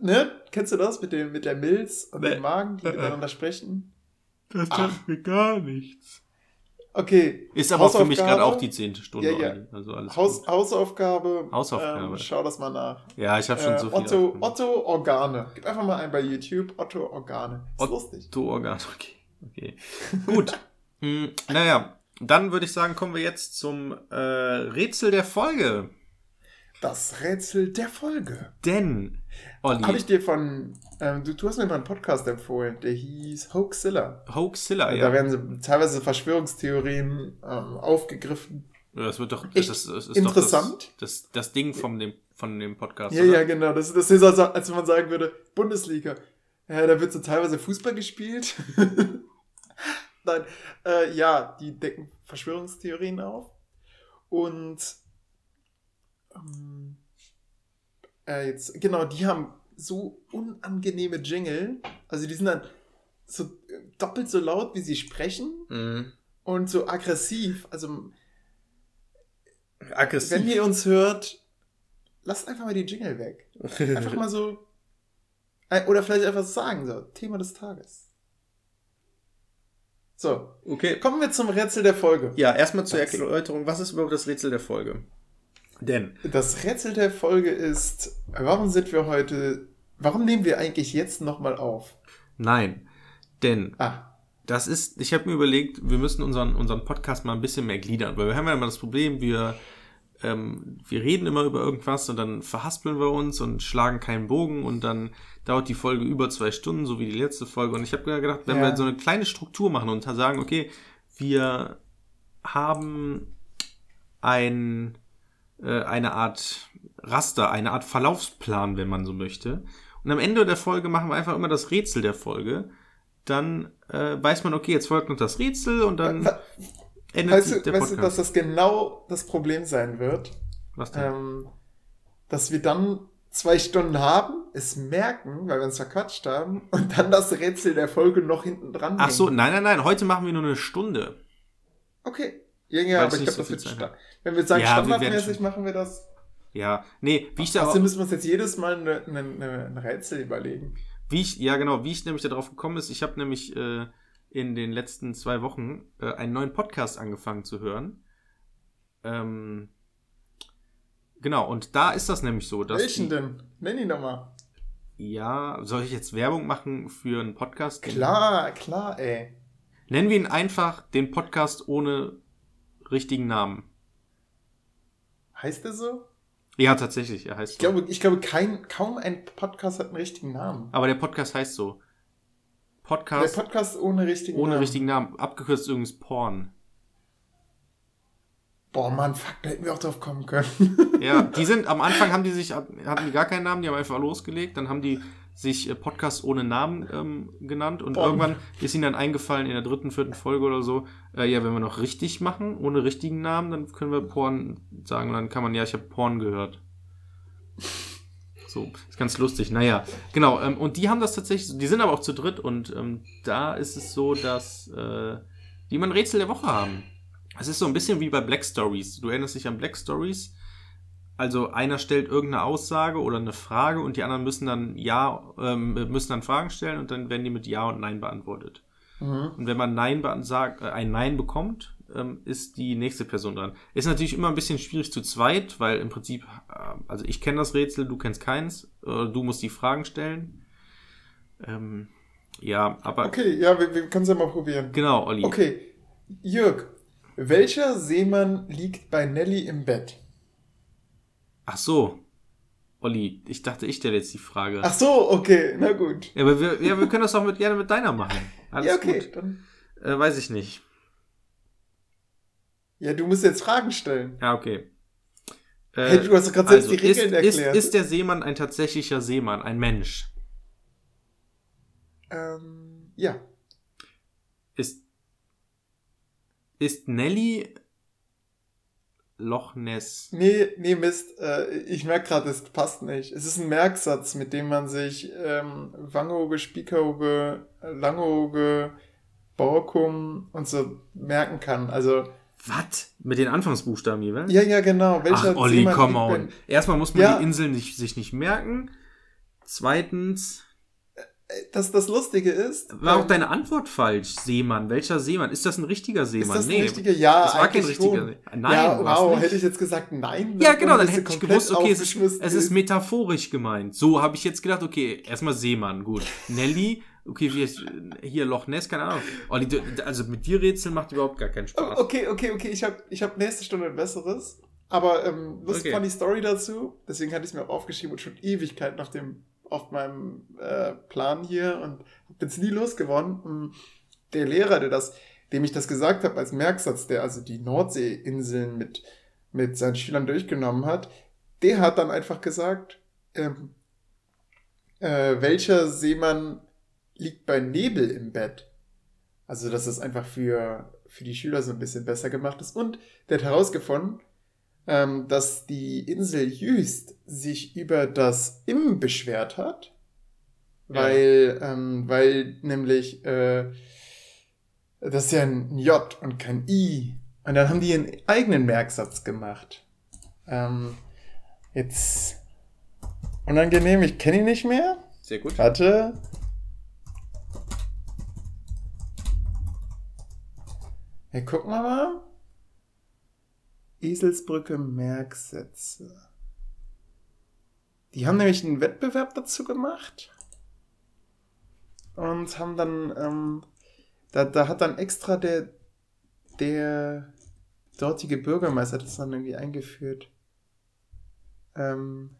ne? Kennst du das mit, dem, mit der Milz und nee. dem Magen, die miteinander sprechen? Das sagt mir gar nichts. Okay. Ist aber für mich gerade auch die zehnte Stunde. Ja, ja. Also alles Haus, Hausaufgabe. Hausaufgabe. Ähm, schau das mal nach. Ja, ich habe schon äh, so viel. Otto, Otto Organe. Gib einfach mal ein bei YouTube. Otto Organe. Ist Otto lustig. Otto Organe, okay. okay. Gut. Hm, naja, dann würde ich sagen, kommen wir jetzt zum äh, Rätsel der Folge. Das Rätsel der Folge. Denn, Olli. Habe ich dir von, ähm, du, du hast mir mal einen Podcast empfohlen, der hieß Hoaxilla. Hoaxilla, ja. Da werden teilweise Verschwörungstheorien ähm, aufgegriffen. Ja, das wird doch Echt das, das ist interessant. Doch das, das, das, Ding von dem, von dem Podcast. Ja, oder? ja, genau. Das, das ist also, als wenn man sagen würde, Bundesliga. Ja, da wird so teilweise Fußball gespielt. Nein, äh, ja, die decken Verschwörungstheorien auf. Und ähm, äh, jetzt, genau, die haben so unangenehme Jingle. Also die sind dann so doppelt so laut, wie sie sprechen. Mhm. Und so aggressiv. Also aggressiv. wenn ihr uns hört, lasst einfach mal die Jingle weg. Einfach mal so. Äh, oder vielleicht einfach sagen, so, Thema des Tages. So, okay. Kommen wir zum Rätsel der Folge. Ja, erstmal zur Erläuterung, was ist überhaupt das Rätsel der Folge? Denn. Das Rätsel der Folge ist, warum sind wir heute, warum nehmen wir eigentlich jetzt nochmal auf? Nein, denn ah. Das ist, ich habe mir überlegt, wir müssen unseren, unseren Podcast mal ein bisschen mehr gliedern, weil wir haben ja immer das Problem, wir, ähm, wir reden immer über irgendwas und dann verhaspeln wir uns und schlagen keinen Bogen und dann dauert die Folge über zwei Stunden, so wie die letzte Folge. Und ich habe gedacht, wenn Ja. wir so eine kleine Struktur machen und sagen, okay, wir haben ein, äh, eine Art Raster, eine Art Verlaufsplan, wenn man so möchte. Und am Ende der Folge machen wir einfach immer das Rätsel der Folge. Dann äh, weiß man, okay, jetzt folgt noch das Rätsel und dann endet Weißt du, der weißt du, dass das genau das Problem sein wird? Was denn? Ähm, dass wir dann zwei Stunden haben, es merken, weil wir uns verquatscht haben, und dann das Rätsel der Folge noch hinten dran Ach so, nein, nein, nein, heute machen wir nur eine Stunde. Okay. Ja, aber ich glaube, so das wird Zeit sta- Wenn wir sagen, Ja, wir standardmäßig schon- machen wir das. Ja, nee, wie ich da Also müssen wir uns jetzt jedes Mal ein Rätsel überlegen. Wie ich, ja genau, wie ich nämlich darauf gekommen ist, ich habe nämlich äh, in den letzten zwei Wochen äh, einen neuen Podcast angefangen zu hören. Ähm, genau, und da ist das nämlich so, dass. Welchen die, denn? Nenn ihn doch mal. Ja, soll ich jetzt Werbung machen für einen Podcast? Klar, klar, ey. Nennen wir ihn einfach den Podcast ohne richtigen Namen. Heißt er so? Ja, tatsächlich, er heißt Ich so. glaube, ich glaube kein, kaum ein Podcast hat einen richtigen Namen. Aber der Podcast heißt so. Der Podcast Podcast ohne richtigen ohne Namen. richtigen Namen, abgekürzt übrigens Porn. Boah, Mann, fuck, da hätten wir auch drauf kommen können. Ja, die sind, am Anfang haben die sich, hatten die gar keinen Namen, die haben einfach losgelegt, dann haben die sich äh, Podcast ohne Namen ähm, genannt und Boah. irgendwann ist ihnen dann eingefallen in der dritten, vierten Folge oder so, äh, ja, wenn wir noch richtig machen, ohne richtigen Namen, dann können wir Porn sagen und dann kann man, ja, ich habe Porn gehört. So, ist ganz lustig. Naja, genau. Ähm, und die haben das tatsächlich, die sind aber auch zu dritt und ähm, da ist es so, dass äh, die immer ein Rätsel der Woche haben. Es ist so ein bisschen wie bei Black Stories. Du erinnerst dich an Black Stories? Also einer stellt irgendeine Aussage oder eine Frage und die anderen müssen dann ja ähm, müssen dann Fragen stellen und dann werden die mit Ja und Nein beantwortet. Mhm. Und wenn man Nein sagt, äh, ein Nein bekommt, ähm, ist die nächste Person dran. Ist natürlich immer ein bisschen schwierig zu zweit, weil im Prinzip, äh, also ich kenne das Rätsel, du kennst keins, äh, du musst die Fragen stellen. Ähm, ja, aber Okay, ja, wir, wir können es ja mal probieren. genau, Olli. Okay, Jörg, welcher Seemann liegt bei Nelly im Bett? Ach so, Olli, ich dachte, ich stelle jetzt die Frage. Ach so, okay, na gut. Ja, aber wir, ja, wir können das auch mit, gerne mit deiner machen. Alles ja, okay, gut. dann. Äh, weiß ich nicht. Ja, du musst jetzt Fragen stellen. Ja, okay. Äh, Hey, du hast gerade selbst die ist, Regeln ist, erklärt. ist der Seemann ein tatsächlicher Seemann, ein Mensch? ähm, ja. Ist, ist Nelly Loch Ness? Nee, nee, Mist. Äh, ich merke gerade, es passt nicht. Es ist ein Merksatz, mit dem man sich ähm, Wangehoge, Spiekerhoge, Langhoge, Borkum und so merken kann. Also, Was? Mit den Anfangsbuchstaben jeweils? ja, ja, genau. Welcher Ach, Olli, come on. Erstmal muss man Ja. die Inseln nicht, sich nicht merken. Zweitens, Das, das Lustige ist. war auch ähm, deine Antwort falsch, Seemann. Welcher Seemann? Ist das ein richtiger Ist Seemann? das ein richtiger? Ja, das war kein richtiger. schon. Nein, ja, wow, nicht. hätte ich jetzt gesagt nein. Ja, genau, dann hätte ich gewusst, okay, es ist, es ist metaphorisch gemeint. So habe ich jetzt gedacht, okay, erstmal Seemann, gut. Nelly, okay, wie ist, hier Loch Ness, keine Ahnung. Olli, du- also mit dir rätseln macht überhaupt gar keinen Oh, Spaß. Okay, okay, okay, ich habe ich hab nächste Stunde ein besseres. Aber ähm, lustig Okay. fand die Story dazu. Deswegen hatte ich es mir auch aufgeschrieben und schon Ewigkeit nach dem, auf meinem äh, Plan hier und bin es nie losgeworden. Und Der Lehrer, der das, dem ich das gesagt habe als Merksatz, der also die Nordseeinseln mit, mit seinen Schülern durchgenommen hat, der hat dann einfach gesagt, ähm, äh, welcher Seemann liegt bei Nebel im Bett? Also, dass es einfach für, für die Schüler so ein bisschen besser gemacht ist. Und der hat herausgefunden, ähm, dass die Insel Jüst sich über das Im beschwert hat. Ja. Weil, ähm, weil nämlich, äh, das ist ja ein J und kein I. Und dann haben die einen eigenen Merksatz gemacht. Ähm, jetzt unangenehm, ich kenne ihn nicht mehr. Sehr gut. Warte. Ja, gucken wir mal. Eselsbrücke Merksätze. Die haben nämlich einen Wettbewerb dazu gemacht. Und haben dann, ähm, Da, da hat dann extra der, der dortige Bürgermeister das dann irgendwie eingeführt. Ähm,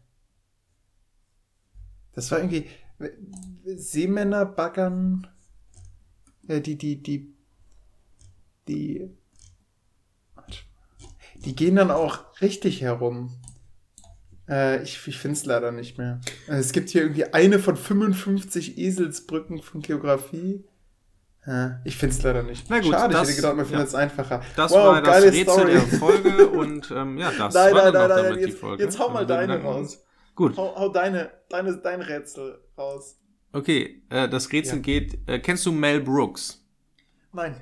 das war irgendwie Seemänner baggern, äh, die, die, die, die, die gehen dann auch richtig herum. Äh, ich ich finde es leider nicht mehr. Äh, Es gibt hier irgendwie eine von 55 Eselsbrücken von Geografie. Äh, ich finde es leider nicht. Na gut, Schade, das- ich hätte gedacht, man ja. findet es einfacher. Das Wow, war das geile Rätsel Story. der Folge und ähm, ja, das Nein, war nein, dann nein, damit die jetzt- Folge. jetzt hau mal Wir deine bedanken uns. raus. Gut, Hau, hau deine, deine, dein Rätsel raus. okay, äh, das Rätsel Ja. geht, äh, kennst du Mel Brooks? Nein.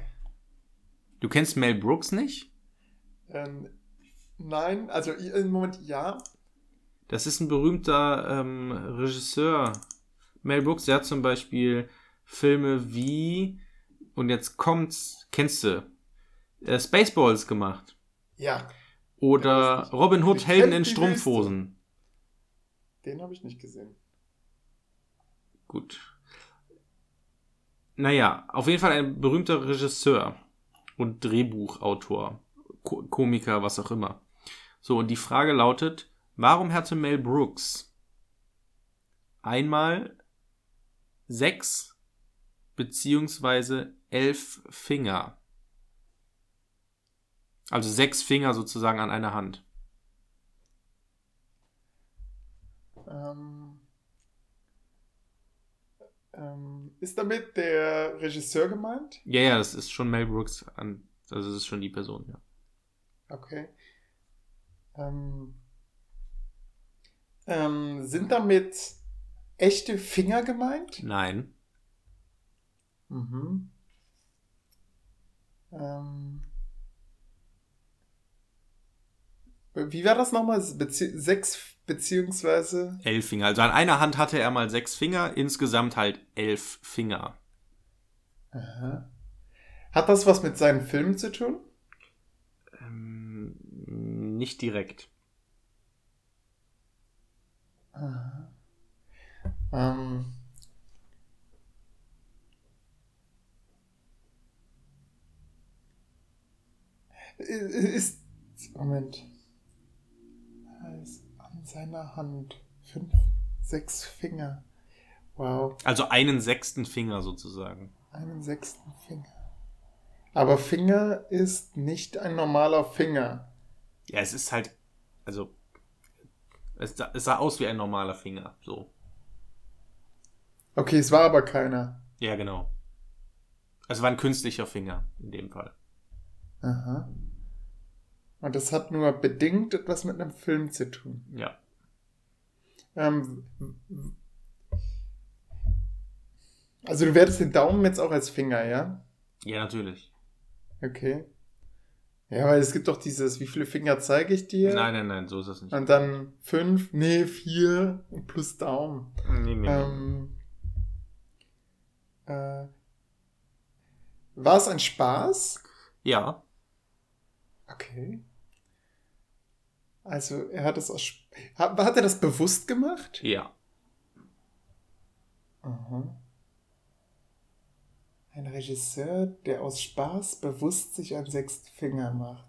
Du kennst Mel Brooks nicht? Ähm, nein, also im Moment ja. Das ist ein berühmter ähm, Regisseur. Mel Brooks, der hat zum Beispiel Filme wie, und jetzt kommt's, kennst du, äh, Spaceballs gemacht. Ja, Oder. Robin Hood, Ich Helden in Strumpfhosen. den habe ich nicht gesehen. Gut. Naja, auf jeden Fall ein berühmter Regisseur und Drehbuchautor, Ko Komiker, was auch immer. So, und die Frage lautet, warum hatte Mel Brooks einmal sechs beziehungsweise elf Finger? Also sechs Finger sozusagen an einer Hand. Ähm, ähm, ist damit der Regisseur gemeint? Ja, ja, das ist schon Mel Brooks an, also das ist schon die Person, ja. Okay. Ähm, ähm, sind damit echte Finger gemeint? Nein. Mhm. Ähm, wie war das nochmal? Bezie sechs beziehungsweise Elf Finger. Also an einer Hand hatte er mal sechs Finger, insgesamt halt elf Finger. Aha. Hat das was mit seinen Filmen zu tun? Ähm, nicht direkt. Aha. Ähm. Ist. Moment. Er seiner Hand. Fünf, sechs Finger. Wow. Also einen sechsten Finger sozusagen. Einen sechsten Finger. Aber Finger ist nicht ein normaler Finger. Ja, es ist halt, also, es, sah- es sah aus wie ein normaler Finger, so. Okay, es war aber keiner. Ja, genau. Es war ein künstlicher Finger in dem Fall. Aha. Und das hat nur bedingt etwas mit einem Film zu tun. Ja. Ähm, also du wertest den Daumen jetzt auch als Finger, ja? Ja, natürlich. Okay. Ja, weil es gibt doch dieses, wie viele Finger zeige ich dir? Nein, nein, nein, so ist das nicht. Und dann fünf, nee, vier und plus Daumen. Nee, nee, nee. Ähm, äh, war es ein Spaß? Ja, Okay. Also er hat es aus... Sp- Hat, hat er das bewusst gemacht? ja. Aha. Ein Regisseur, der aus Spaß bewusst sich einen sechsten Finger macht.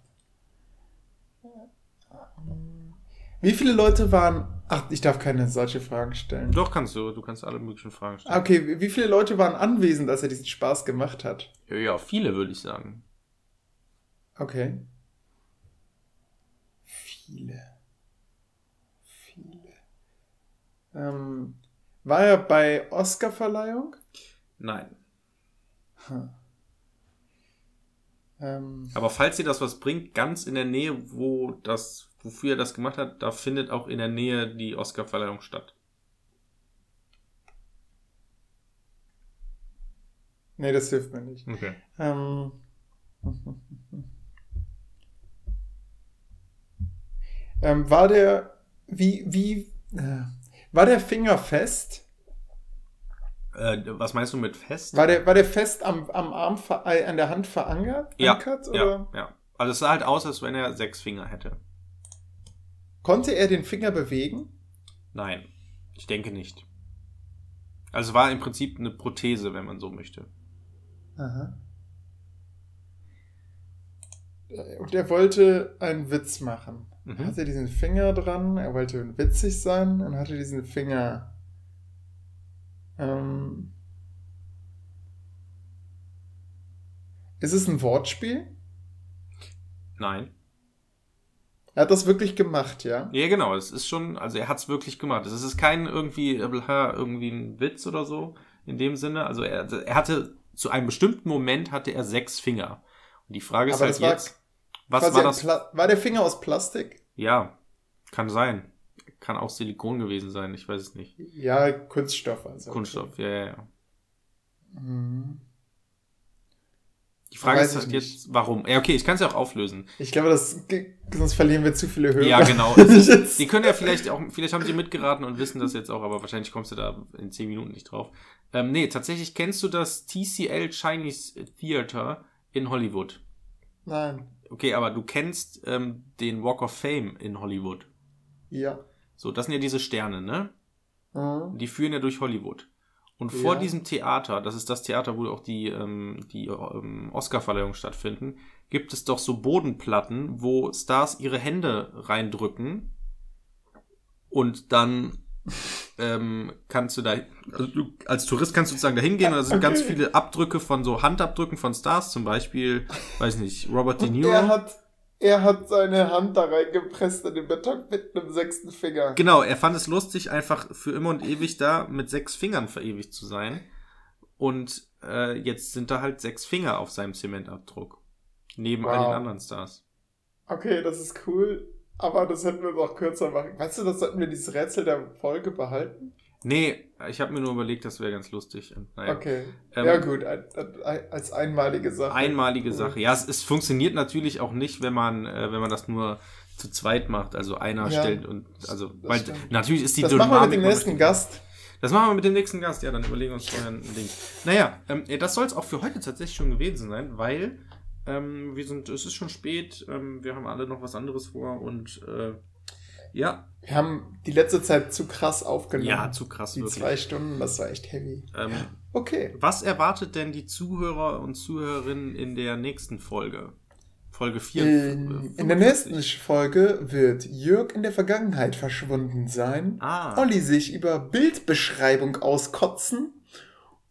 Wie viele Leute waren. Ach, ich darf keine solche Fragen stellen. Doch kannst du, du kannst alle möglichen Fragen stellen. Okay, wie- viele Leute waren anwesend, als er diesen Spaß gemacht hat? Ja, ja, viele würde ich sagen. Okay. Viele. Viele. Ähm, war er bei Oscarverleihung? Nein. Hm. Ähm, Aber falls dir das was bringt, ganz in der Nähe, wo das, wofür er das gemacht hat, da findet auch in der Nähe die Oscarverleihung statt. nee, das hilft mir nicht. Okay. Ähm, ähm, war der, wie, wie, äh, war der Finger fest? Äh, was meinst du mit fest? War der, war der fest am, am Arm, ver- äh, an der Hand verankert? ja, verankert, ja, ja. Also es sah halt aus, als wenn er sechs Finger hätte. Konnte er den Finger bewegen? Nein, ich denke nicht. Also war im Prinzip eine Prothese, wenn man so möchte. Aha. Und er wollte einen Witz machen. Er Mhm. hatte diesen Finger dran, er wollte witzig sein und hatte diesen Finger. Ähm, ist es ein Wortspiel? Nein. Er hat das wirklich gemacht, ja? Ja, genau. Es ist schon, also er hat es wirklich gemacht. Es ist kein irgendwie, äh, irgendwie ein Witz oder so in dem Sinne. Also er, er hatte zu einem bestimmten Moment hatte er sechs Finger. Und die Frage ist Aber halt war jetzt, was war das? War der Finger aus Plastik? Ja, kann sein. Kann auch Silikon gewesen sein, ich weiß es nicht. Ja, Kunststoff also. Kunststoff, ja, ja, ja. Mhm. Die Frage ist halt jetzt, warum? Ja, okay, ich kann es ja auch auflösen. Ich glaube, das, sonst verlieren wir zu viele Hörer. Ja, genau. Die können ja vielleicht auch, vielleicht haben sie mitgeraten und wissen das jetzt auch, aber wahrscheinlich kommst du da in 10 Minuten nicht drauf. Ähm, nee, tatsächlich kennst du das TCL Chinese Theater in Hollywood. Nein. Okay, aber du kennst ähm, den Walk of Fame in Hollywood. Ja. So, das sind ja diese Sterne, ne? Mhm. Die führen ja durch Hollywood. Und vor Ja. diesem Theater, das ist das Theater, wo auch die, ähm, die ähm, Oscarverleihungen stattfinden, gibt es doch so Bodenplatten, wo Stars ihre Hände reindrücken und dann ähm, kannst du da, also du, als Tourist kannst du sozusagen da hingehen und da sind ganz Okay. viele Abdrücke von so Handabdrücken von Stars, zum Beispiel, weiß nicht, Robert De Niro. er hat, er hat seine Hand da reingepresst in den Beton mit einem sechsten Finger. Genau, er fand es lustig, einfach für immer und ewig da mit sechs Fingern verewigt zu sein. Und äh, jetzt sind da halt sechs Finger auf seinem Zementabdruck. Neben all Wow. den anderen Stars. Okay, das ist cool. Aber das hätten wir noch kürzer machen. Weißt du, das sollten wir dieses Rätsel der Folge behalten? Nee, ich habe mir nur überlegt, das wäre ganz lustig. Naja, Okay. Ähm, ja, gut. Als einmalige Sache. Einmalige Cool. Sache. Ja, es, es funktioniert natürlich auch nicht, wenn man, äh, wenn man das nur zu zweit macht. Also einer Ja, stellt und also, das weil stimmt. natürlich ist die Das machen wir mit dem nächsten Gast. Das machen wir mit dem nächsten Gast. Ja, dann überlegen wir uns vorher ein Ding. Naja, ähm, das soll es auch für heute tatsächlich schon gewesen sein, weil ähm, wir sind, es ist schon spät, ähm, wir haben alle noch was anderes vor und äh, ja, Wir haben die letzte Zeit zu krass aufgenommen. ja, zu krass Die wirklich. zwei Stunden, das war echt heavy. Ähm, Okay. was erwartet denn die Zuhörer und Zuhörerinnen in der nächsten Folge? Folge 4. In, in der nächsten Folge wird Jörg in der Vergangenheit verschwunden sein. Ah, Olli sich über Bildbeschreibung auskotzen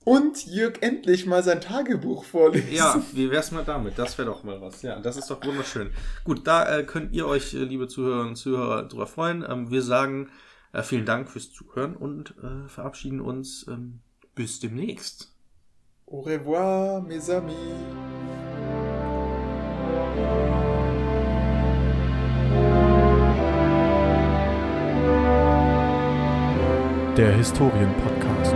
und Jörg endlich mal sein Tagebuch vorlesen. Ja, wie wär's mal damit? Das wäre doch mal was. Ja, das ist doch wunderschön. Gut, da äh, könnt ihr euch, äh, liebe Zuhörerinnen und Zuhörer, drüber freuen. Ähm, wir sagen äh, vielen Dank fürs Zuhören und äh, verabschieden uns ähm, bis demnächst. Au revoir, mes amis. Der Historienpodcast.